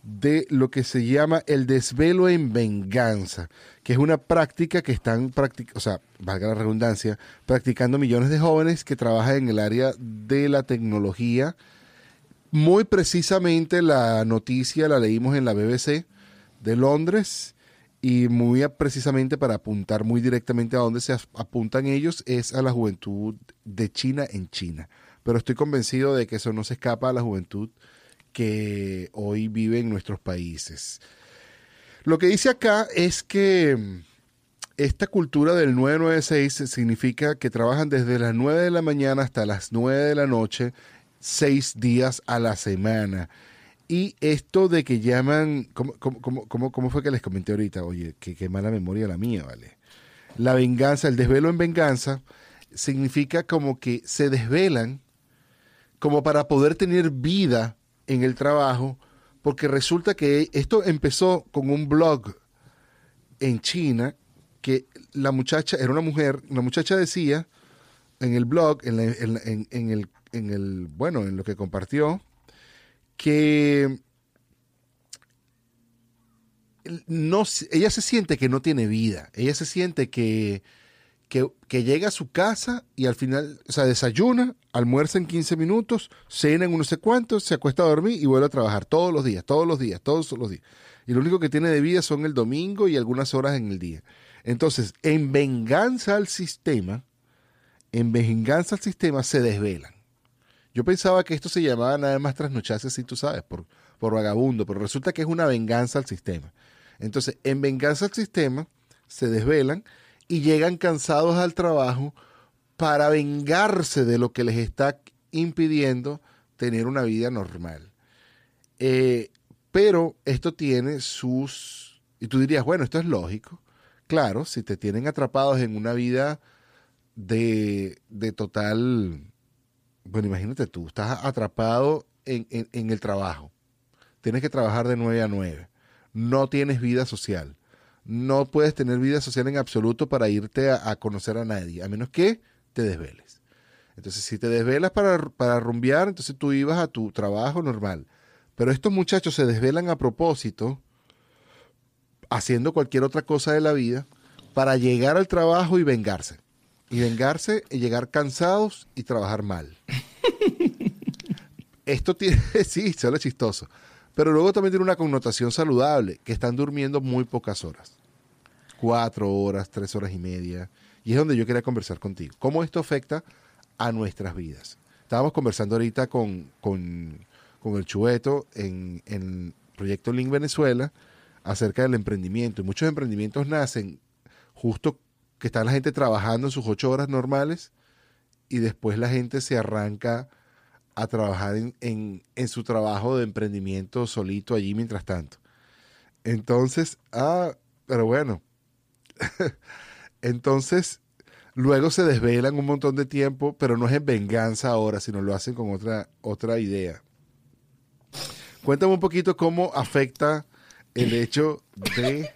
de lo que se llama el desvelo en venganza, que es una práctica que están, o sea, valga la redundancia, practicando millones de jóvenes que trabajan en el área de la tecnología. Muy precisamente la noticia la leímos en la BBC de Londres y muy precisamente para apuntar muy directamente a dónde se apuntan ellos es a la juventud de China en China. Pero estoy convencido de que eso no se escapa a la juventud que hoy vive en nuestros países. Lo que dice acá es que mm, esta cultura del 996 significa que trabajan desde las 9 de la mañana hasta las 9 de la noche, seis días a la semana. Y esto de que llaman, ¿cómo, cómo, cómo, fue que les comenté ahorita? Oye, qué mala memoria la mía, ¿vale? La venganza, el desvelo en venganza, significa como que se desvelan como para poder tener vida en el trabajo, porque resulta que esto empezó con un blog en China, que la muchacha, era una mujer, la muchacha decía en el blog, en, el, en el, bueno, en lo que compartió, que no, ella se siente que no tiene vida, ella se siente que, que, llega a su casa y al final, o sea, desayuna, almuerza en 15 minutos, cena en no sé cuántos, se acuesta a dormir y vuelve a trabajar todos los días, todos los días, todos los días. Y lo único que tiene de vida son el domingo y algunas horas en el día. Entonces, en venganza al sistema, en venganza al sistema se desvelan. Yo pensaba que esto se llamaba nada más trasnocharse, si tú sabes, por, por vagabundo, pero resulta que es una venganza al sistema. Entonces, en venganza al sistema, se desvelan y llegan cansados al trabajo para vengarse de lo que les está impidiendo tener una vida normal. Eh, pero esto tiene sus... Y tú dirías, bueno, esto es lógico. Claro, si te tienen atrapados en una vida de, de total... Bueno, imagínate tú, estás atrapado en, en el trabajo. Tienes que trabajar de 9 a 9. No tienes vida social no puedes tener vida social en absoluto para irte a, conocer a nadie, a menos que te desveles. Entonces, si te desvelas para, para rumbear, entonces tú ibas a tu trabajo normal. Pero estos muchachos se desvelan a propósito, haciendo cualquier otra cosa de la vida, para llegar al trabajo y vengarse. Y vengarse y llegar cansados y trabajar mal. Esto tiene, [laughs] sí, suena chistoso. Pero luego también tiene una connotación saludable, que están durmiendo muy pocas horas. Cuatro horas, tres horas y media. Y es donde yo quería conversar contigo. ¿Cómo esto afecta a nuestras vidas? Estábamos conversando ahorita con, el Chueto en, el Proyecto Link Venezuela acerca del emprendimiento. Y muchos emprendimientos nacen justo que está la gente trabajando en sus ocho horas normales y después la gente se arranca a trabajar en, su trabajo de emprendimiento solito allí mientras tanto. Entonces, ah, pero bueno, [laughs] entonces luego se desvelan un montón de tiempo, pero no es en venganza ahora, sino lo hacen con otra, otra idea. Cuéntame un poquito cómo afecta el hecho de...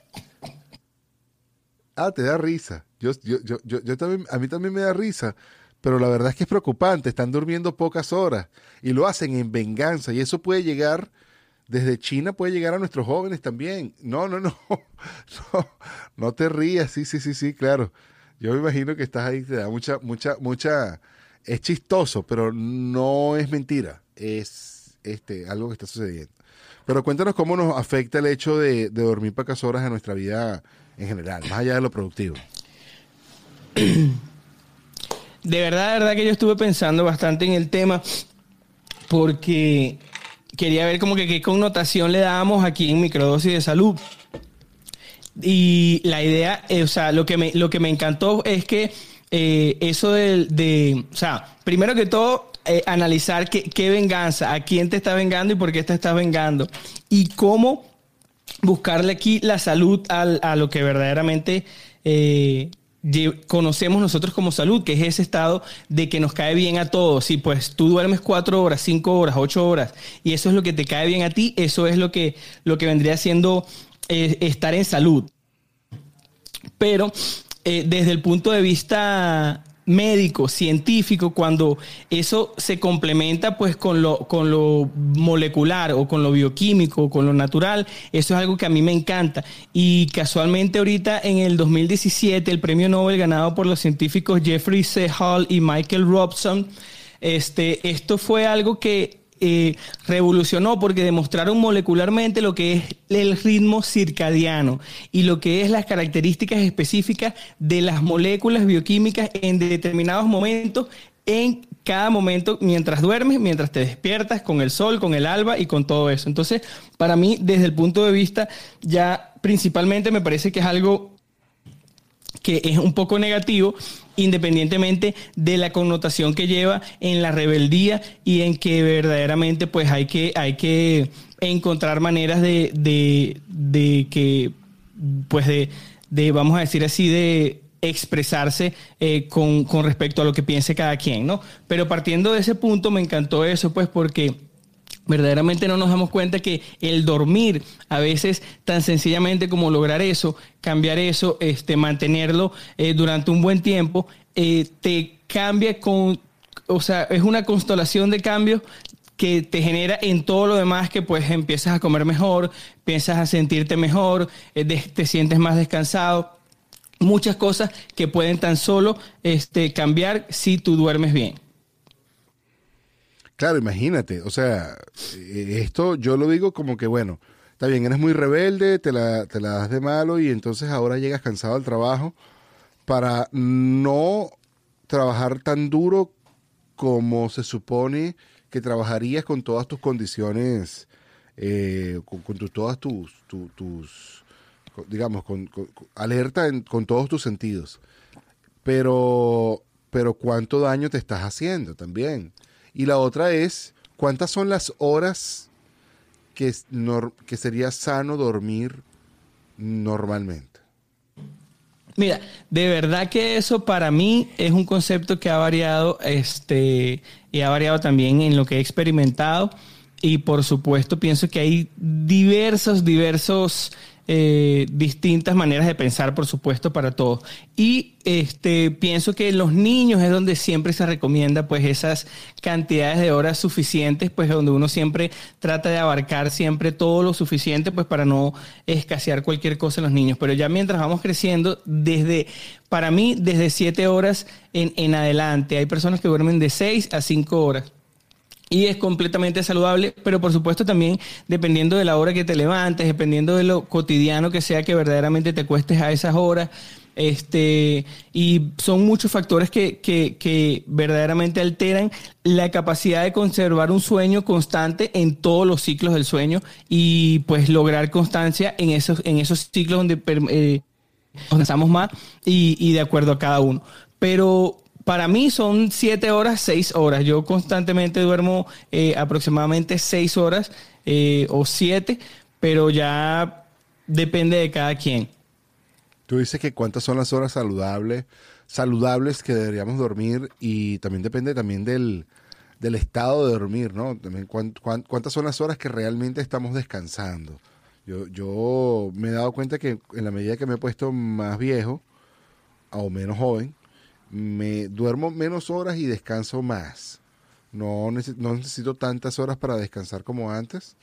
Ah, te da risa. Yo, yo, yo, yo, también, a mí también me da risa pero la verdad es que es preocupante, están durmiendo pocas horas y lo hacen en venganza y eso puede llegar, desde China puede llegar a nuestros jóvenes también. No, no, [laughs] no, no, te rías, sí, sí, sí, sí, claro. Yo me imagino que estás ahí, te da mucha, mucha, mucha es chistoso, pero no es mentira. Es este, algo que está sucediendo. Pero cuéntanos cómo nos afecta el hecho de, de dormir pocas horas en nuestra vida en general, más allá de lo productivo. [clears throat] De verdad, de verdad que yo estuve pensando bastante en el tema porque quería ver como que qué connotación le dábamos aquí en microdosis de salud. Y la idea, eh, o sea, lo que me, lo que me encantó es que eh, eso de, o sea, primero que todo, eh, analizar qué, qué, venganza, a quién te está vengando y por qué te estás vengando. Y cómo buscarle aquí la salud a lo que verdaderamente conocemos nosotros como salud, que es ese estado de que nos cae bien a todos. Si pues tú duermes cuatro horas, cinco horas, ocho horas, y eso es lo que te cae bien a ti, eso es lo que, lo que vendría siendo eh, estar en salud. Pero eh, desde el punto de vista médico, científico, cuando eso se complementa pues con lo, con lo molecular o con lo bioquímico o con lo natural, eso es algo que a mí me encanta. Y casualmente ahorita en el 2017 el premio Nobel ganado por los científicos Jeffrey C. Hall y Michael Robson, este, esto fue algo que eh, revolucionó porque demostraron molecularmente lo que es el ritmo circadiano y lo que es las características específicas de las moléculas bioquímicas en determinados momentos en cada momento mientras duermes, mientras te despiertas, con el sol, con el alba y con todo eso. Entonces, para mí, desde el punto de vista, ya principalmente me parece que es algo que es un poco negativo, independientemente de la connotación que lleva en la rebeldía y en que verdaderamente pues hay que, hay que encontrar maneras de, de, que, pues de, de, vamos a decir así, de expresarse eh, con, con respecto a lo que piense cada quien, ¿no? Pero partiendo de ese punto me encantó eso, pues porque verdaderamente no nos damos cuenta que el dormir a veces tan sencillamente como lograr eso, cambiar eso, este, mantenerlo eh, durante un buen tiempo, eh, te cambia con, o sea, es una constelación de cambios que te genera en todo lo demás que pues empiezas a comer mejor, piensas a sentirte mejor, eh, te sientes más descansado. Muchas cosas que pueden tan solo este, cambiar si tú duermes bien. Claro, imagínate, o sea, eh, esto yo lo digo como que, bueno, está bien, eres muy rebelde, te la, te la das de malo y entonces ahora llegas cansado al trabajo para no trabajar tan duro como se supone que trabajarías con todas tus condiciones, eh, con, todas tus, tus digamos, con, alerta con todos tus sentidos. Pero, pero cuánto daño te estás haciendo también. Y la otra es, ¿cuántas son las horas que, que sería sano dormir normalmente? Mira, de verdad que eso para mí es un concepto que ha variado, este, y ha variado también en lo que he experimentado. Y por supuesto pienso que hay diversos, diversos eh, distintas maneras de pensar, por supuesto, para todos. Y este, pienso que los niños es donde siempre se recomienda pues esas cantidades de horas suficientes, pues donde uno siempre trata de abarcar siempre todo lo suficiente, pues para no escasear cualquier cosa en los niños. Pero ya mientras vamos creciendo, desde, para mí, desde siete horas en, en adelante, hay personas que duermen de seis a cinco horas y es completamente saludable, pero por supuesto también dependiendo de la hora que te levantes, dependiendo de lo cotidiano que sea que verdaderamente te cuestes a esas horas. Este, y son muchos factores que, que, que, verdaderamente alteran la capacidad de conservar un sueño constante en todos los ciclos del sueño y pues lograr constancia en esos, en esos ciclos donde eh, más y, y de acuerdo a cada uno. Pero para mí son siete horas, seis horas. Yo constantemente duermo eh, aproximadamente seis horas eh, o siete, pero ya depende de cada quien. Tú dices que cuántas son las horas saludables, saludables que deberíamos dormir y también depende también del, estado de dormir, ¿no? También cuántas son las horas que realmente estamos descansando. Yo, yo me he dado cuenta que en la medida que me he puesto más viejo o menos joven, me duermo menos horas y descanso más. No, necesito tantas horas para descansar como antes,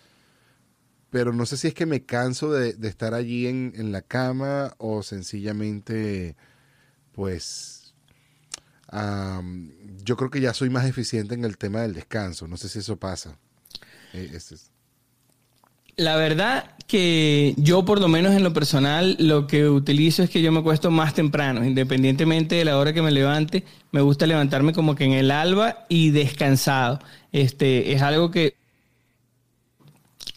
pero no sé si es que me canso de, estar allí en, la cama o sencillamente, pues, yo creo que ya soy más eficiente en el tema del descanso. No sé si eso pasa. Eh, La verdad que yo por lo menos en lo personal lo que utilizo es que yo me acuesto más temprano, independientemente de la hora que me levante, me gusta levantarme como que en el alba y descansado. Este es algo que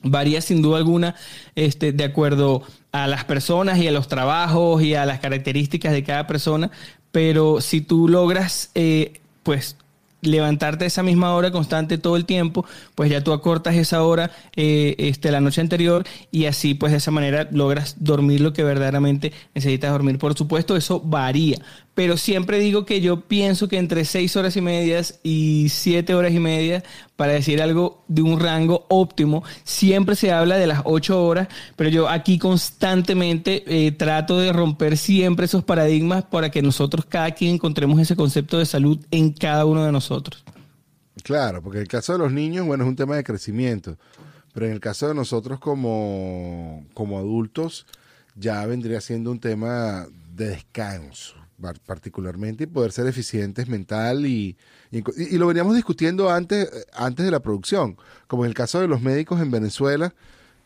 varía sin duda alguna este, de acuerdo a las personas y a los trabajos y a las características de cada persona, pero si tú logras, eh, pues levantarte a esa misma hora constante todo el tiempo, pues ya tú acortas esa hora eh, este, la noche anterior y así pues de esa manera logras dormir lo que verdaderamente necesitas dormir. Por supuesto, eso varía, pero siempre digo que yo pienso que entre seis horas y medias y siete horas y media, para decir algo de un rango óptimo, siempre se habla de las ocho horas, pero yo aquí constantemente eh, trato de romper siempre esos paradigmas para que nosotros cada quien encontremos ese concepto de salud en cada uno de nosotros. Claro, porque en el caso de los niños, bueno, es un tema de crecimiento, pero en el caso de nosotros como, como adultos, ya vendría siendo un tema de descanso particularmente y poder ser eficientes mental y, y, lo veníamos discutiendo antes, antes de la producción, como en el caso de los médicos en Venezuela,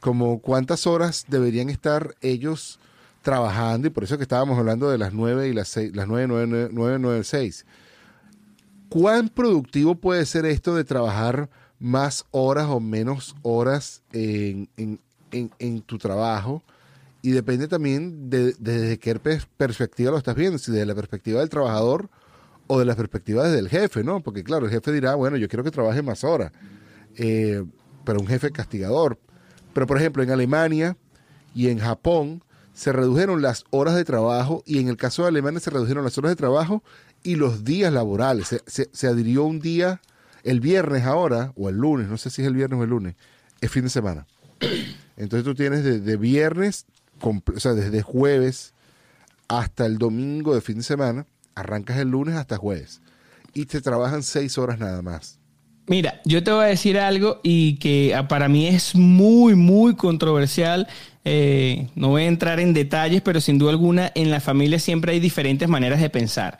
como cuántas horas deberían estar ellos trabajando y por eso que estábamos hablando de las 9 y las 6, las 9, 9, 9, 9, 6. ¿Cuán productivo puede ser esto de trabajar más horas o menos horas en, en, en, en tu trabajo? Y depende también de, desde qué perspectiva lo estás viendo, si desde la perspectiva del trabajador o de la perspectiva desde el jefe, ¿no? Porque claro, el jefe dirá, bueno, yo quiero que trabaje más horas, eh, pero un jefe castigador. Pero por ejemplo, en Alemania y en Japón se redujeron las horas de trabajo y en el caso de Alemania se redujeron las horas de trabajo y los días laborales. Se, se adhirió un día, el viernes ahora, o el lunes, no sé si es el viernes o el lunes, es fin de semana. Entonces tú tienes de, de viernes o sea, desde jueves hasta el domingo de fin de semana, arrancas el lunes hasta jueves y te trabajan seis horas nada más. Mira, yo te voy a decir algo y que ah, para mí es muy, muy controversial. Eh, no voy a entrar en detalles, pero sin duda alguna en la familia siempre hay diferentes maneras de pensar.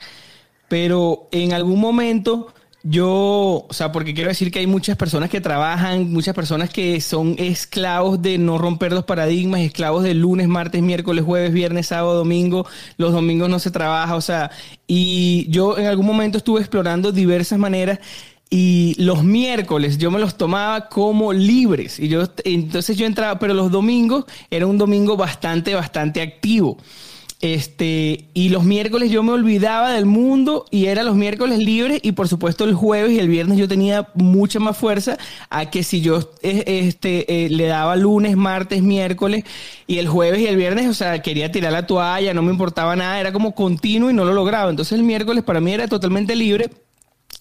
Pero en algún momento yo, o sea, porque quiero decir que hay muchas personas que trabajan, muchas personas que son esclavos de no romper los paradigmas, esclavos de lunes, martes, miércoles, jueves, viernes, sábado, domingo. Los domingos no se trabaja, o sea, y yo en algún momento estuve explorando diversas maneras y los miércoles yo me los tomaba como libres y yo entonces yo entraba, pero los domingos era un domingo bastante, bastante activo. Este, y los miércoles yo me olvidaba del mundo y era los miércoles libres y por supuesto el jueves y el viernes yo tenía mucha más fuerza a que si yo este, eh, le daba lunes, martes, miércoles y el jueves y el viernes, o sea, quería tirar la toalla, no me importaba nada, era como continuo y no lo lograba. Entonces el miércoles para mí era totalmente libre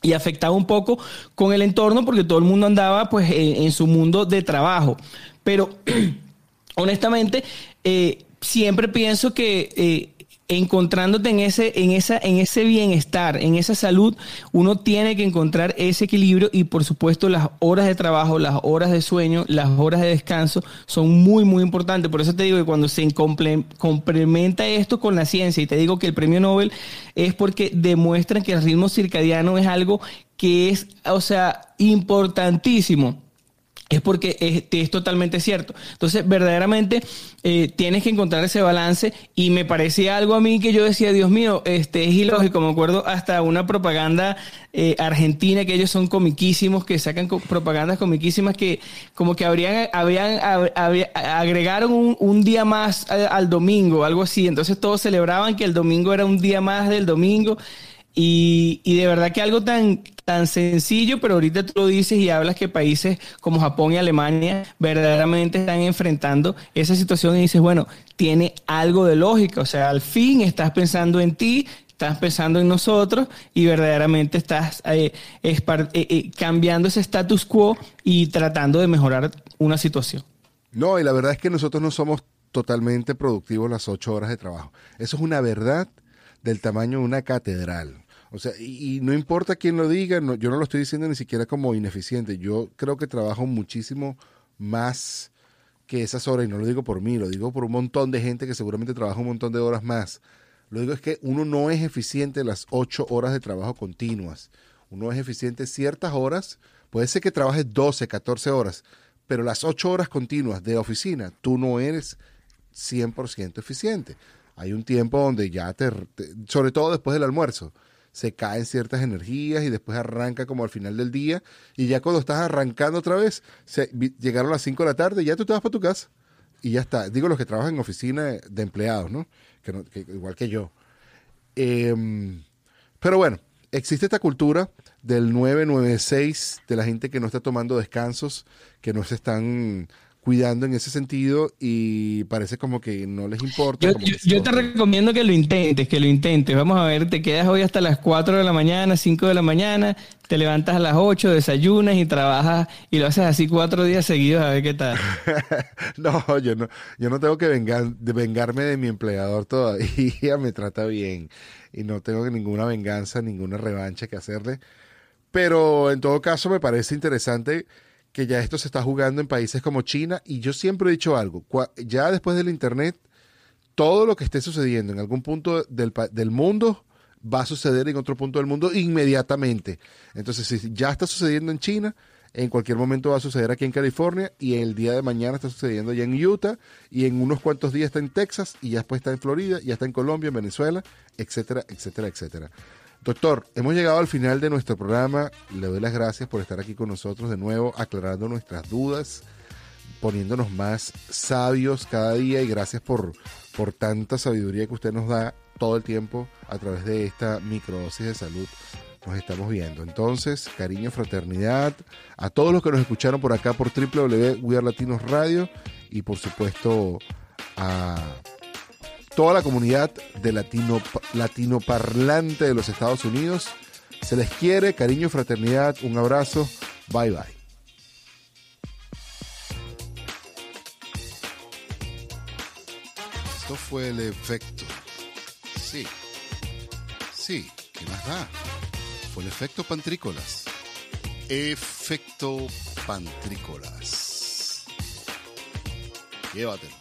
y afectaba un poco con el entorno porque todo el mundo andaba pues en, su mundo de trabajo. Pero [clears throat] honestamente, eh, siempre pienso que eh, encontrándote en ese, en, esa, en ese bienestar, en esa salud, uno tiene que encontrar ese equilibrio y por supuesto las horas de trabajo, las horas de sueño, las horas de descanso son muy, muy importantes. Por eso te digo que cuando se complementa esto con la ciencia y te digo que el premio Nobel es porque demuestran que el ritmo circadiano es algo que es, o sea, importantísimo es porque es, totalmente cierto. Entonces, verdaderamente eh, tienes que encontrar ese balance y me parecía algo a mí que yo decía, Dios mío, este es ilógico. Me acuerdo hasta una propaganda eh, argentina que ellos son comiquísimos, que sacan propagandas comiquísimas que como que habrían, habían, agregaron un, día más al, al domingo, algo así. Entonces todos celebraban que el domingo era un día más del domingo. Y, de verdad que algo tan, tan sencillo, pero ahorita tú lo dices y hablas que países como Japón y Alemania verdaderamente están enfrentando esa situación y dices, bueno, tiene algo de lógica, o sea, al fin estás pensando en ti, estás pensando en nosotros y verdaderamente estás eh, eh, eh, cambiando ese status quo y tratando de mejorar una situación. No, y la verdad es que nosotros no somos totalmente productivos las ocho horas de trabajo. Eso es una verdad del tamaño de una catedral. O sea, y, no importa quién lo diga, yo no lo estoy diciendo ni siquiera como ineficiente. Yo creo que trabajo muchísimo más que esas horas, y no lo digo por mí, lo digo por un montón de gente que seguramente trabaja un montón de horas más. Lo digo es que uno no es eficiente las ocho horas de trabajo continuas. Uno es eficiente ciertas horas. Puede ser que trabajes 12, 14 horas, pero las ocho horas continuas de oficina, tú no eres 100% eficiente. Hay un tiempo donde ya te, sobre todo después del almuerzo, se caen ciertas energías y después arranca como al final del día y ya cuando estás arrancando otra vez, llegaron las 5 de la tarde ya tú te vas para tu casa y ya está. Digo los que trabajan en oficina de empleados, no- que igual que yo. Em, pero bueno, existe esta cultura del 996 de la gente que no está tomando descansos, que no se están cuidando en ese sentido y parece como que no les importa. Yo, te recomiendo que lo intentes, que lo intentes. Vamos a ver, te quedas hoy hasta las 4 de la mañana, 5 de la mañana, te levantas a las 8, desayunas y trabajas y lo haces así cuatro días seguidos a ver qué tal. [laughs] No, yo no, yo no tengo que vengar, de vengarme de mi empleador todavía, [laughs] me trata bien y no tengo ninguna venganza, ninguna revancha que hacerle. Pero en todo caso me parece interesante que ya esto se está jugando en países como China y yo siempre he dicho algo, ya después del Internet, todo lo que esté sucediendo en algún punto del, del mundo va a suceder en otro punto del mundo inmediatamente. Entonces, si ya está sucediendo en China, en cualquier momento va a suceder aquí en California y el día de mañana está sucediendo ya en Utah y en unos cuantos días está en Texas y ya después está en Florida, ya está en Colombia, en Venezuela, etcétera, etcétera, etcétera. Doctor, hemos llegado al final de nuestro programa. Le doy las gracias por estar aquí con nosotros de nuevo, aclarando nuestras dudas, poniéndonos más sabios cada día y gracias por, por tanta sabiduría que usted nos da todo el tiempo a través de esta microdosis de salud. Nos estamos viendo. Entonces, cariño, fraternidad, a todos los que nos escucharon por acá por www.wearlatinos Latinos Radio y por supuesto a toda la comunidad de latino, latino parlante de los Estados Unidos. Se les quiere, cariño, fraternidad, un abrazo, bye bye. Esto fue el efecto. Sí. Sí, ¿qué más da? Fue el efecto pantrícolas. Efecto pantrícolas. Llévatelo.